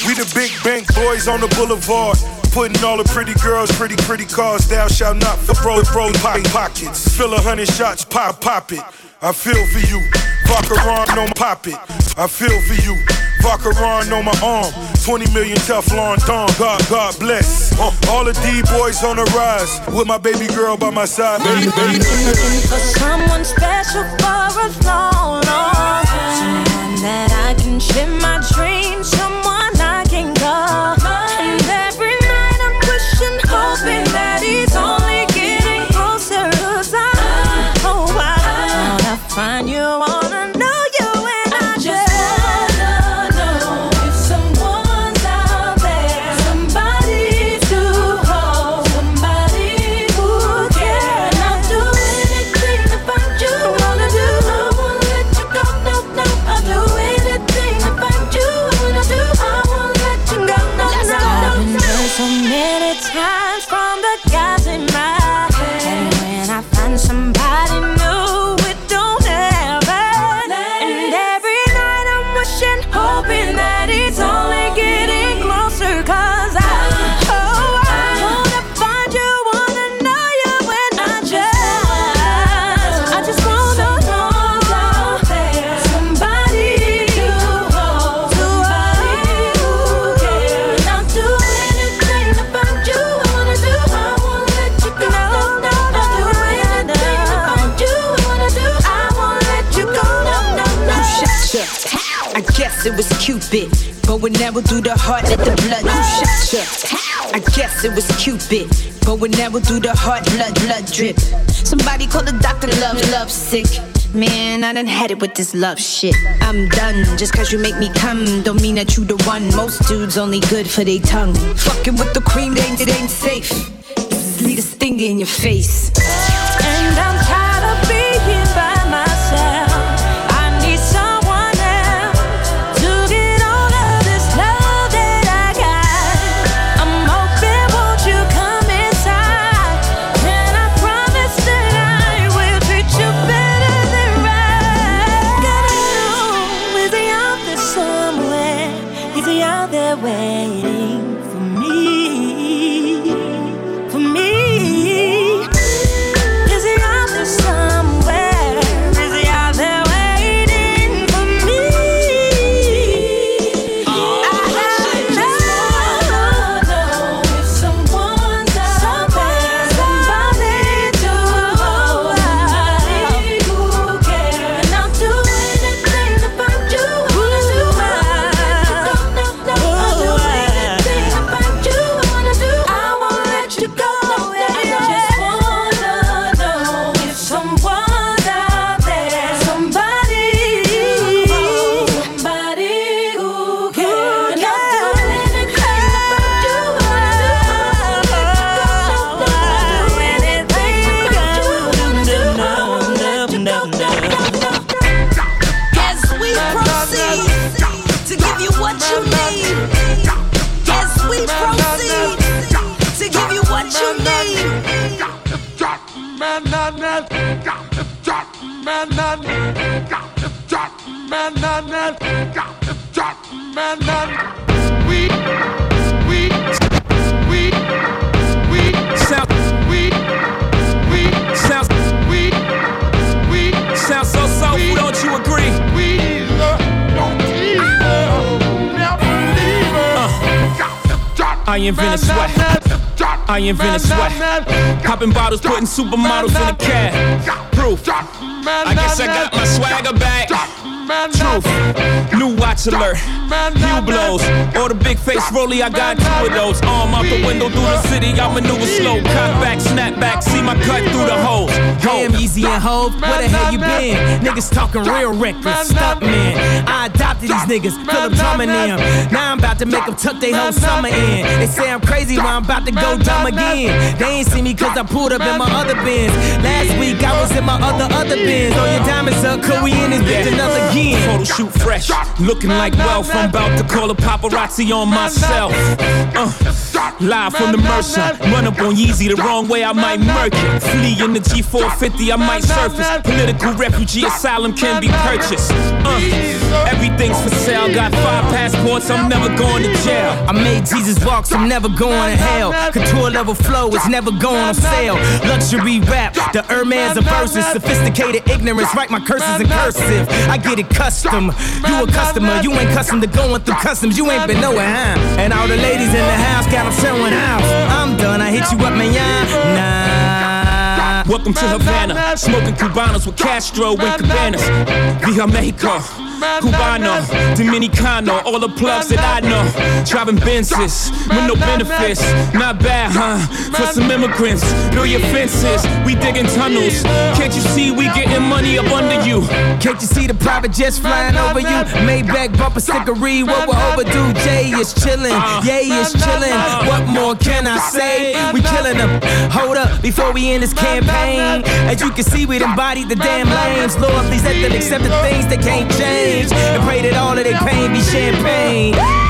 We the big bank boys on the boulevard. Putting all the pretty girls, pretty, pretty cars. Thou shalt not fuck rose rose pockets. Fill a hundred shots, pop, pop it. I feel for you. Vacheron on my pop it. I feel for you. Vacheron on my arm. 20 million Teflon Don. God, God bless. Uh, all the D boys on the rise. With my baby girl by my side. Baby, baby. Looking for someone special for a long, long time. That I can share my dreams, someone we never do the heart, let the blood. Who shot ya? I guess it was Cupid, but we never do the heart, blood, blood drip. Somebody call the doctor, love, love sick. Man, I done had it with this love shit. I'm done. Just cause you make me come, don't mean that you the one. Most dudes only good for their tongue. Fucking with the cream, they ain't, it ain't safe. This lead a stinger in your face. And I'm I got two of those. Arm out the window through the city, I maneuver slow. Cut back, snap back, see my cut through the holes. And Hove, where the hell you been? Niggas talking real reckless, stuck man. I adopted these niggas, Philip drumming them. Now I'm about to make them tuck their whole summer in. They say I'm crazy, but I'm about to go dumb again. They ain't see me cause I pulled up in my other Benz. Last week I was in my other, other Benz. Throw your diamonds up, cause we in this bitch another again. Photo shoot fresh, looking like wealth. I'm about to call a paparazzi on myself. Uh, live from the Mercer, run up on Yeezy the wrong way, I might murk it. Flee in the G450, I might surface. Political refugee asylum can be purchased. Uh, everything's for sale. Got five passports, I'm never going to jail. I made Jesus walks, I'm never going to hell. Couture level flow, it's never going on sale. Luxury rap, the Hermes of verses. Sophisticated ignorance, write my curses in cursive. I get it custom. You a customer, you ain't custom to going through customs. You ain't been nowhere, huh? And all the ladies in the house got them showing out. I'm done, I hit you up, man. Nah. Welcome to Havana, smoking Cubanos with Castro and Cabanas. Via Mexico. Cubano, Dominicano, all the plugs that I know. Driving Benzes with no benefits. Not bad, huh? For some immigrants, build your fences. We digging tunnels. Can't you see we getting money up under you? Can't you see the private jets flying over you? Maybach bumper stickery, what we're overdue. Jay is chillin', Yay is chillin'. What more can I say? We killin' them. Hold up, before we end this campaign. As you can see, we embodied the damn lames. Lord, please let them accept the things that can't change and pray that all of their pain be champagne.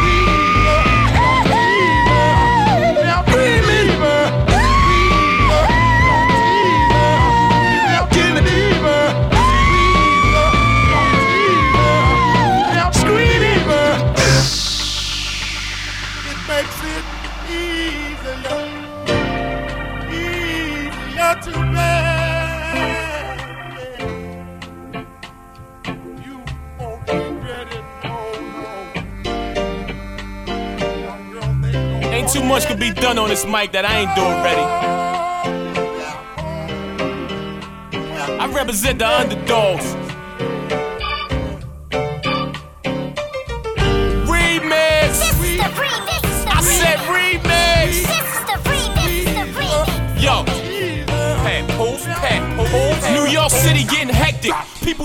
Done on this mic that I ain't doing ready. I represent the underdogs.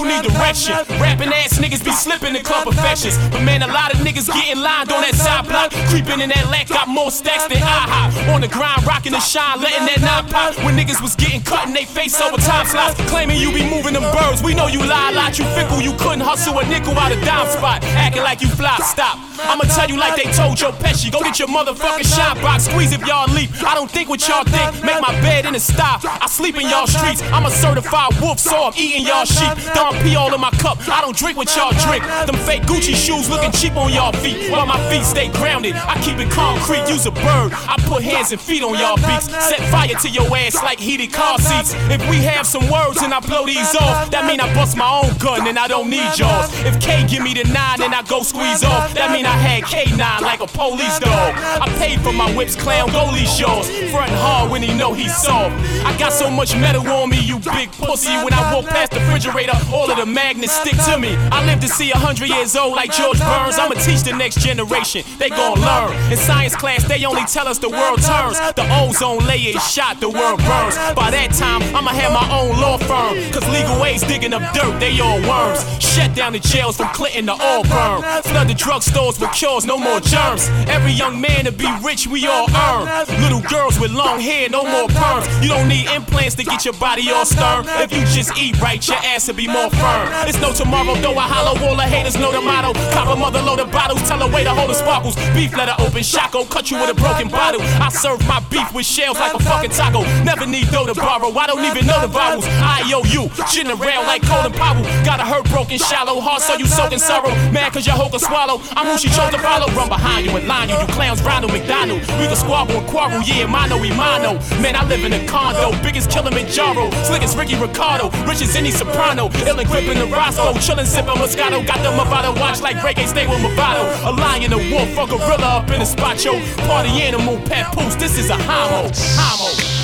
People need direction. Rapping ass niggas be slipping in club professions. But man, a lot of niggas getting lined on that side block. Creeping in that lack, got more stacks than IHOP. On the grind, rocking the shine, letting that nine pop. When niggas was getting cut in they face over time slots. Claiming you be moving them birds. We know you lie a lot, you fickle. You couldn't hustle a nickel out of dime spot. Acting like you fly, stop. I'ma tell you like they told Joe Pesci. Go get your motherfucking shot box. Squeeze if y'all leap. I don't think what y'all think. Make my bed in the stop. I sleep in y'all streets. I'm a certified wolf, so I'm eating y'all sheep. Don P all in my cup. I don't drink what y'all drink. Them fake Gucci shoes looking cheap on y'all feet. While my feet stay grounded. I keep it concrete. Use a bird. I put hands and feet on y'all beats. Set fire to your ass like heated car seats. If we have some words and I blow these off, that mean I bust my own gun and I don't need y'all. If K give me the nine and I go squeeze off, that mean I had K9 like a police dog. I paid for my whips, clown goalie yours. Frontin' hard when he know he's soft. I got so much metal on me, you big pussy. When I walk past the refrigerator, all of the magnets stick to me. I live to see a hundred years old like George Burns. I'ma teach the next generation. They gon' learn. In science class, they only tell us the world turns. The ozone layer is shot, the world burns. By that time, I'ma have my own law firm. Cause legal ways digging up dirt, they all worms. Shut down the jails from Clinton to Auburn. Flood the drugstores with cures, no more germs. Every young man to be rich, we all earn. Little girls with long hair, no more perms. You don't need implants to get your body all stern. If you just eat right, your ass will be more firm. It's no tomorrow, though I hollow all the haters know the motto. Cop a mother of bottles, tell her way to hold the sparkles. Beef letter open, shotgun, cut you with a broken bottle. I serve my beef with shells like a fucking taco. Never need dough to borrow, I don't even know the vowels. I owe you, shitting around like Colin Powell. Got a hurt, broken, shallow heart, so you soaking sorrow. Mad cause your hoe can swallow. I'm who she chose to follow. Run behind you and line you, you clowns, Ronald McDonald. We can squabble and quarrel, yeah, mano y mano. Man, I live in a condo, biggest Kilimanjaro. Slick as Ricky Ricardo, rich as any soprano. Ill Chillin', gripping the Roscoe. Chillin', sippin' Moscato. Got them about to watch like reggae, stay with Movado. A lion, a wolf, a gorilla up in the spot, yo. Party animal, pet poos. This is a homo. Homo.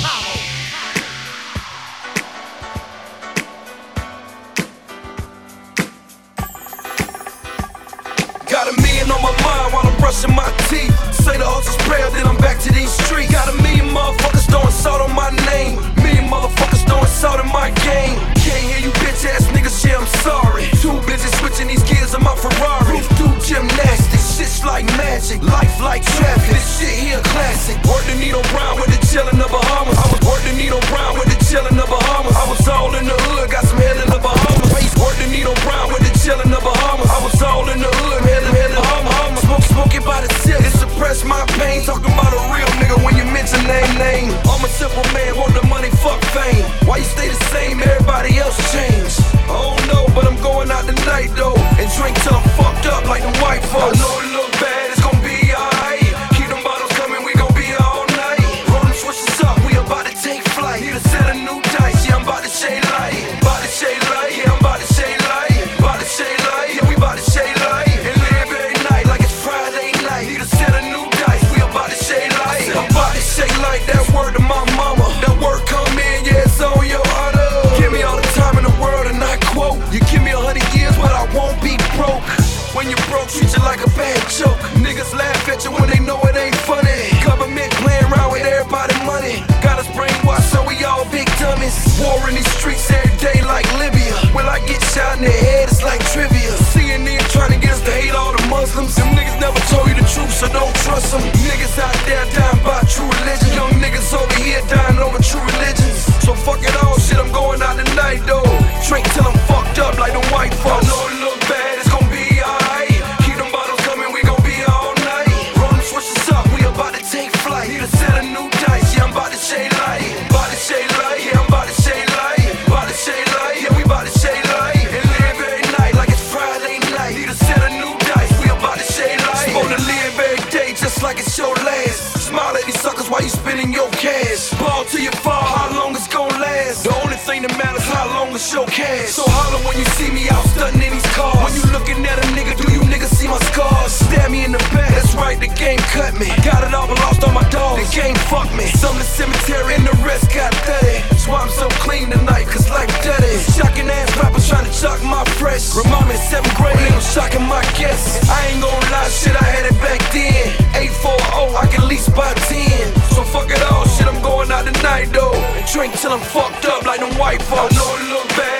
Brushing my teeth. Say the hustle's prayer, then I'm back to these streets. Got a million motherfuckers throwing salt on my name. Million motherfuckers throwing salt in my game. Can't hear you bitch ass niggas, yeah, I'm sorry. Too busy switching these gears in my Ferrari. Do gymnastics, shit's like magic. Life like traffic, this shit here classic. Work the needle brown with the chillin' of Bahamas. I was work the needle with the chillin' of Bahamas. I was all in the hood, got some head in the Bahamas. Work the needle brown with the chillin' of Bahamas. I was all in the hood, head in the Bahamas. Smoke, smoking by the tip, it suppress my pain. Talking about a real nigga when you mention name, name. I'm a simple man, want the money, fuck fame. Why you stay the same, everybody else change? I don't know, but I'm going out tonight though. And drink till I'm fucked up like the white folks. I know it look bad, When you broke, treat you like a bad joke. Niggas laugh at you when they know it ain't funny. Government playing around with everybody money. Got us brainwashed, so we all big dummies. War in these streets every day like Libya. Will I get shot in the head? It's like trivia. CNN trying to get us to hate all the Muslims. Them niggas never told you the truth, so don't trust them. Niggas out there dying by true religion. Young niggas over here dying over true religions. So fuck it all, shit, I'm going out tonight though. Drink till I'm fucked up like the white folks. I know it look bad, your cash. Ball till you fall, how long it's gonna last? The only thing that matters how long it's your cash. So holler when you see me out stunting in these cars. When you looking at a nigga, do see my scars? Stab me in the back, that's right, the game cut me. I Got it all, but lost all my dogs. The game fucked me. Some in the cemetery and the rest got dirty. That's why I'm so clean tonight, cause life dirty. Shocking ass rappers trying to chuck my fresh. Remind me seventh grade, they was shocking my guests. I ain't gon' lie, shit, I had it back then. 840, I can lease by 10. So fuck it all, shit, I'm going out tonight though. And drink till I'm fucked up like them white folks. I know it look bad,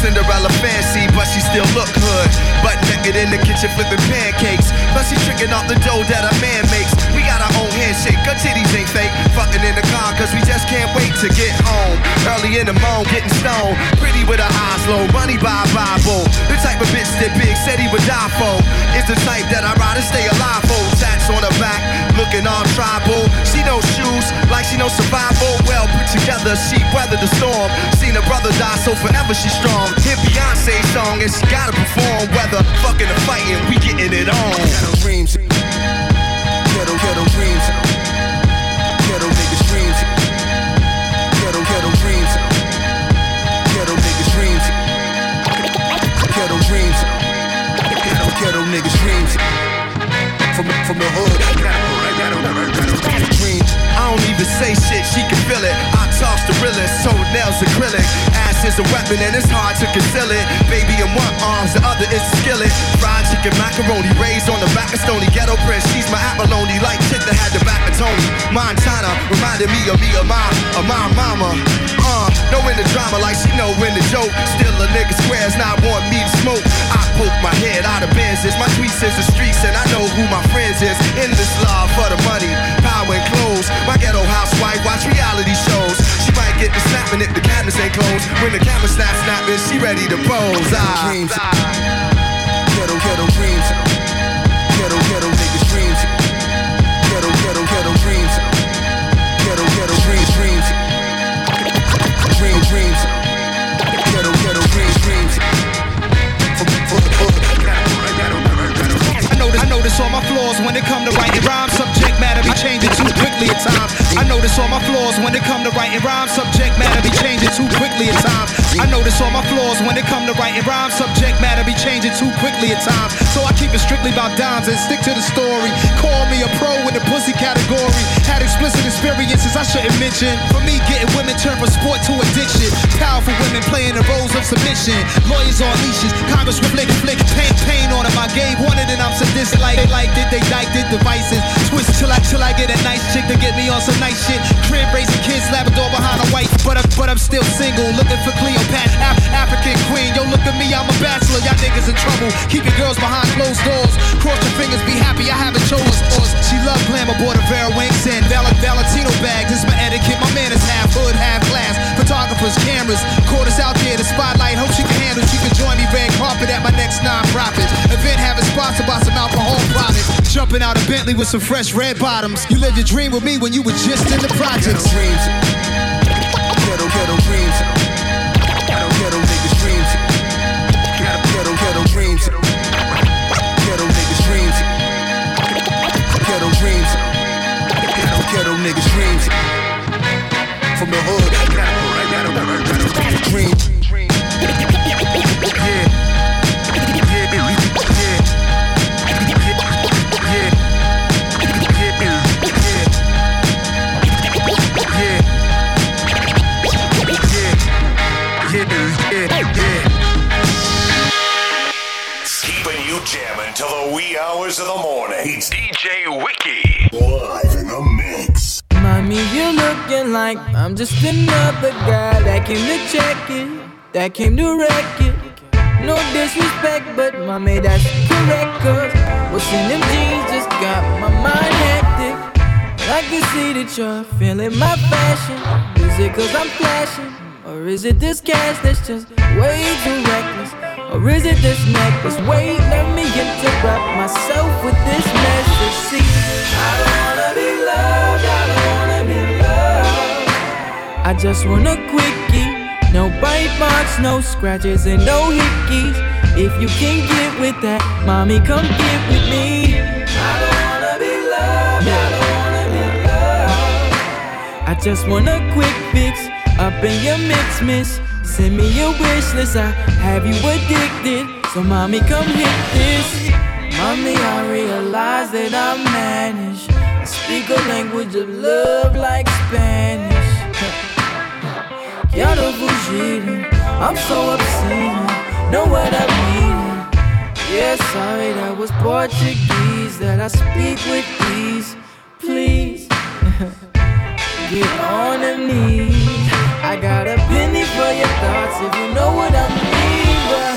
Cinderella fancy, but she still look good. Butt naked in the kitchen flipping pancakes. In the morning, getting stoned. Pretty with her eyes low, money by Bible. The type of bitch that Big said he would die for. Is the type that I'd rather stay alive for. Tats on her back, looking all tribal. She knows shoes, like she knows survival. Well put together, she weathered the storm. Seen her brother die, so forever she's strong. Hit Beyonce song and she gotta perform. Whether fucking or fighting, we getting it on. Dreams. Niggas dreams. From, from the hood. Don't even say shit, she can feel it. I toss the realest, toenails acrylic. Ass is a weapon and it's hard to conceal it. Baby in one arms, the other is a skillet. Fried chicken macaroni. Raised on the back of Stony Ghetto Prince. She's my abalone. Like chick that had the back of Tony. Montana reminded me of me, of my, of my mama. Uh, knowing the drama like she know when the joke. Still a nigga squares not want me to smoke. I poke my head out of Benzes. My tweets is the streets and I know who my friends is. In this love for the money, power and clothes. My ghetto housewife watch reality shows. She might get the snapping if the cabinets ain't closed. When the camera snap snapping, she ready to pose. Ah. Dreams. Ghetto, ghetto dreams. Ghetto, ghetto niggas dreams. Ghetto, ghetto, ghetto dreams. Ghetto, ghetto dreams, dreams. Dream, dreams. Ghetto, ghetto dreams, dreams. I notice, I notice all my flaws when it come to writing rhymes. Matter be changing too quickly at times. I notice all my flaws when it come to writing rhymes. Subject matter be changing too quickly at times. I notice all my flaws when it come to writing rhymes. Subject matter be changing too quickly at times. So I keep it strictly about dimes and stick to the story. Call me a pro in the pussy category. Had explicit experiences I shouldn't mention. For me, getting women turned from sport to addiction. Powerful women playing the roles of submission. Lawyers on leashes. Congress flick, flick, pain, pain on them. I gave one and I'm sadistic like they liked it. They liked it. Devices twist I till I get a nice chick to get me on some nice shit. Crib raising kids, Labrador behind a white, but I, but I'm still single. Looking for Cleopatra, Af- African queen. Yo, look at me, I'm a bachelor. Y'all niggas in trouble. Keeping girls behind closed doors. Cross your fingers, be happy. I haven't chosen. She love glamour, bought a Vera Winks and Val- Valentino bag. This is my etiquette. My man is half hood, half glass. Photographers, cameras, us out there. The spotlight. Hope she can handle. She can join me red carpet at my next Jumping out of Bentley with some fresh red bottoms. You lived your dream with me when you were just in the projects. Dreams. Dreams. Like I'm just another guy that came to check it, that came to wreck it. No disrespect, but mommy, that's correct. Cause what's in them jeans just got my mind hectic. I can see that you're feeling my fashion. Is it cause I'm flashing? Or is it this cash that's just way too reckless? Or is it this necklace? Wait, let me interrupt myself with this message. See, I wanna be loved, I just want a quickie. No bite marks, no scratches, and no hickeys. If you can get with that, mommy, come get with me. I don't wanna be loved, I don't wanna be loved. I just want a quick fix up in your mix, miss. Send me your wish list, I have you addicted. So, mommy, come hit this. Mommy, I realize that I manage. I speak a language of love like Spanish. Quiero fugir, I'm so obscene. Know what I mean? Yeah, sorry, that was Portuguese that I speak with ease. Please, get on the knees. I got a penny for your thoughts if you know what I mean. But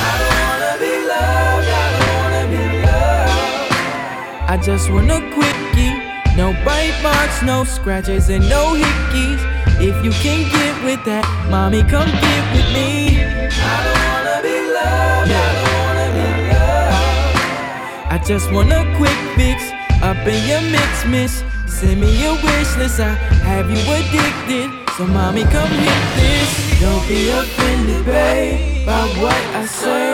I don't wanna be loved, I don't wanna be loved. I just want a quickie. No bite marks, no scratches, and no hickeys. If you can't get with that, mommy, come get with me. I don't wanna be loved, I don't wanna be loved. I just want a quick fix up in your mix, miss. Send me your wish list, I have you addicted. So, mommy, come hit this. Don't be offended, babe, by what I say.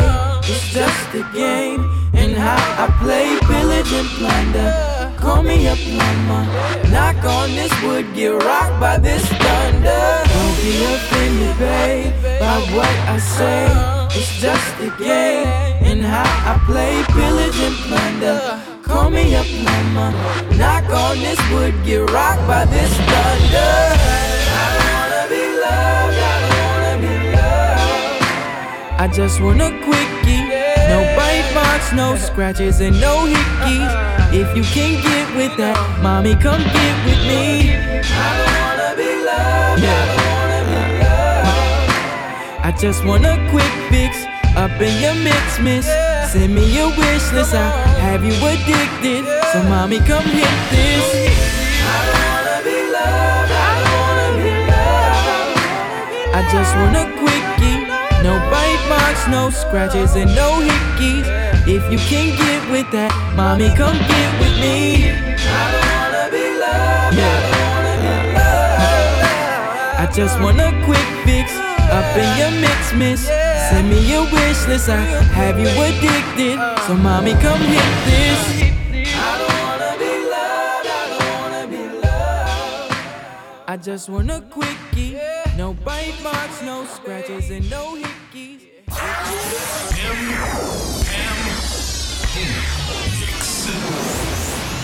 It's just a game, and how I play pillage and plunder. Call me a plumber. Knock on this wood, get rocked by this thunder. Don't be offended, babe, by what I say. It's just a game, and how I play pillage and plunder. Call me a plumber. Knock on this wood, get rocked by this thunder. I don't wanna be loved, I don't wanna be loved. I just want a quickie. No bite marks, no scratches, and no hickeys. If you can't get with that, mommy, come get with me. I don't wanna be loved. Yeah. I just want a quick fix up in your mix, miss. Send me your wish list, I have you addicted. So, mommy, come hit this. I don't wanna be loved. I don't wanna be loved. I just want a quickie. No bite marks, no scratches, and no hickeys. If you can get with that, mommy, come get with me. I don't wanna be loved. I just want a quick fix up in your mix, miss. Send me your wish list, I have you addicted. So, mommy, come hit this. I don't wanna be loved. I don't wanna be loved. I just want a quickie. No marks, no scratches, and no hickeys.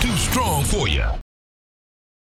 Too strong for you.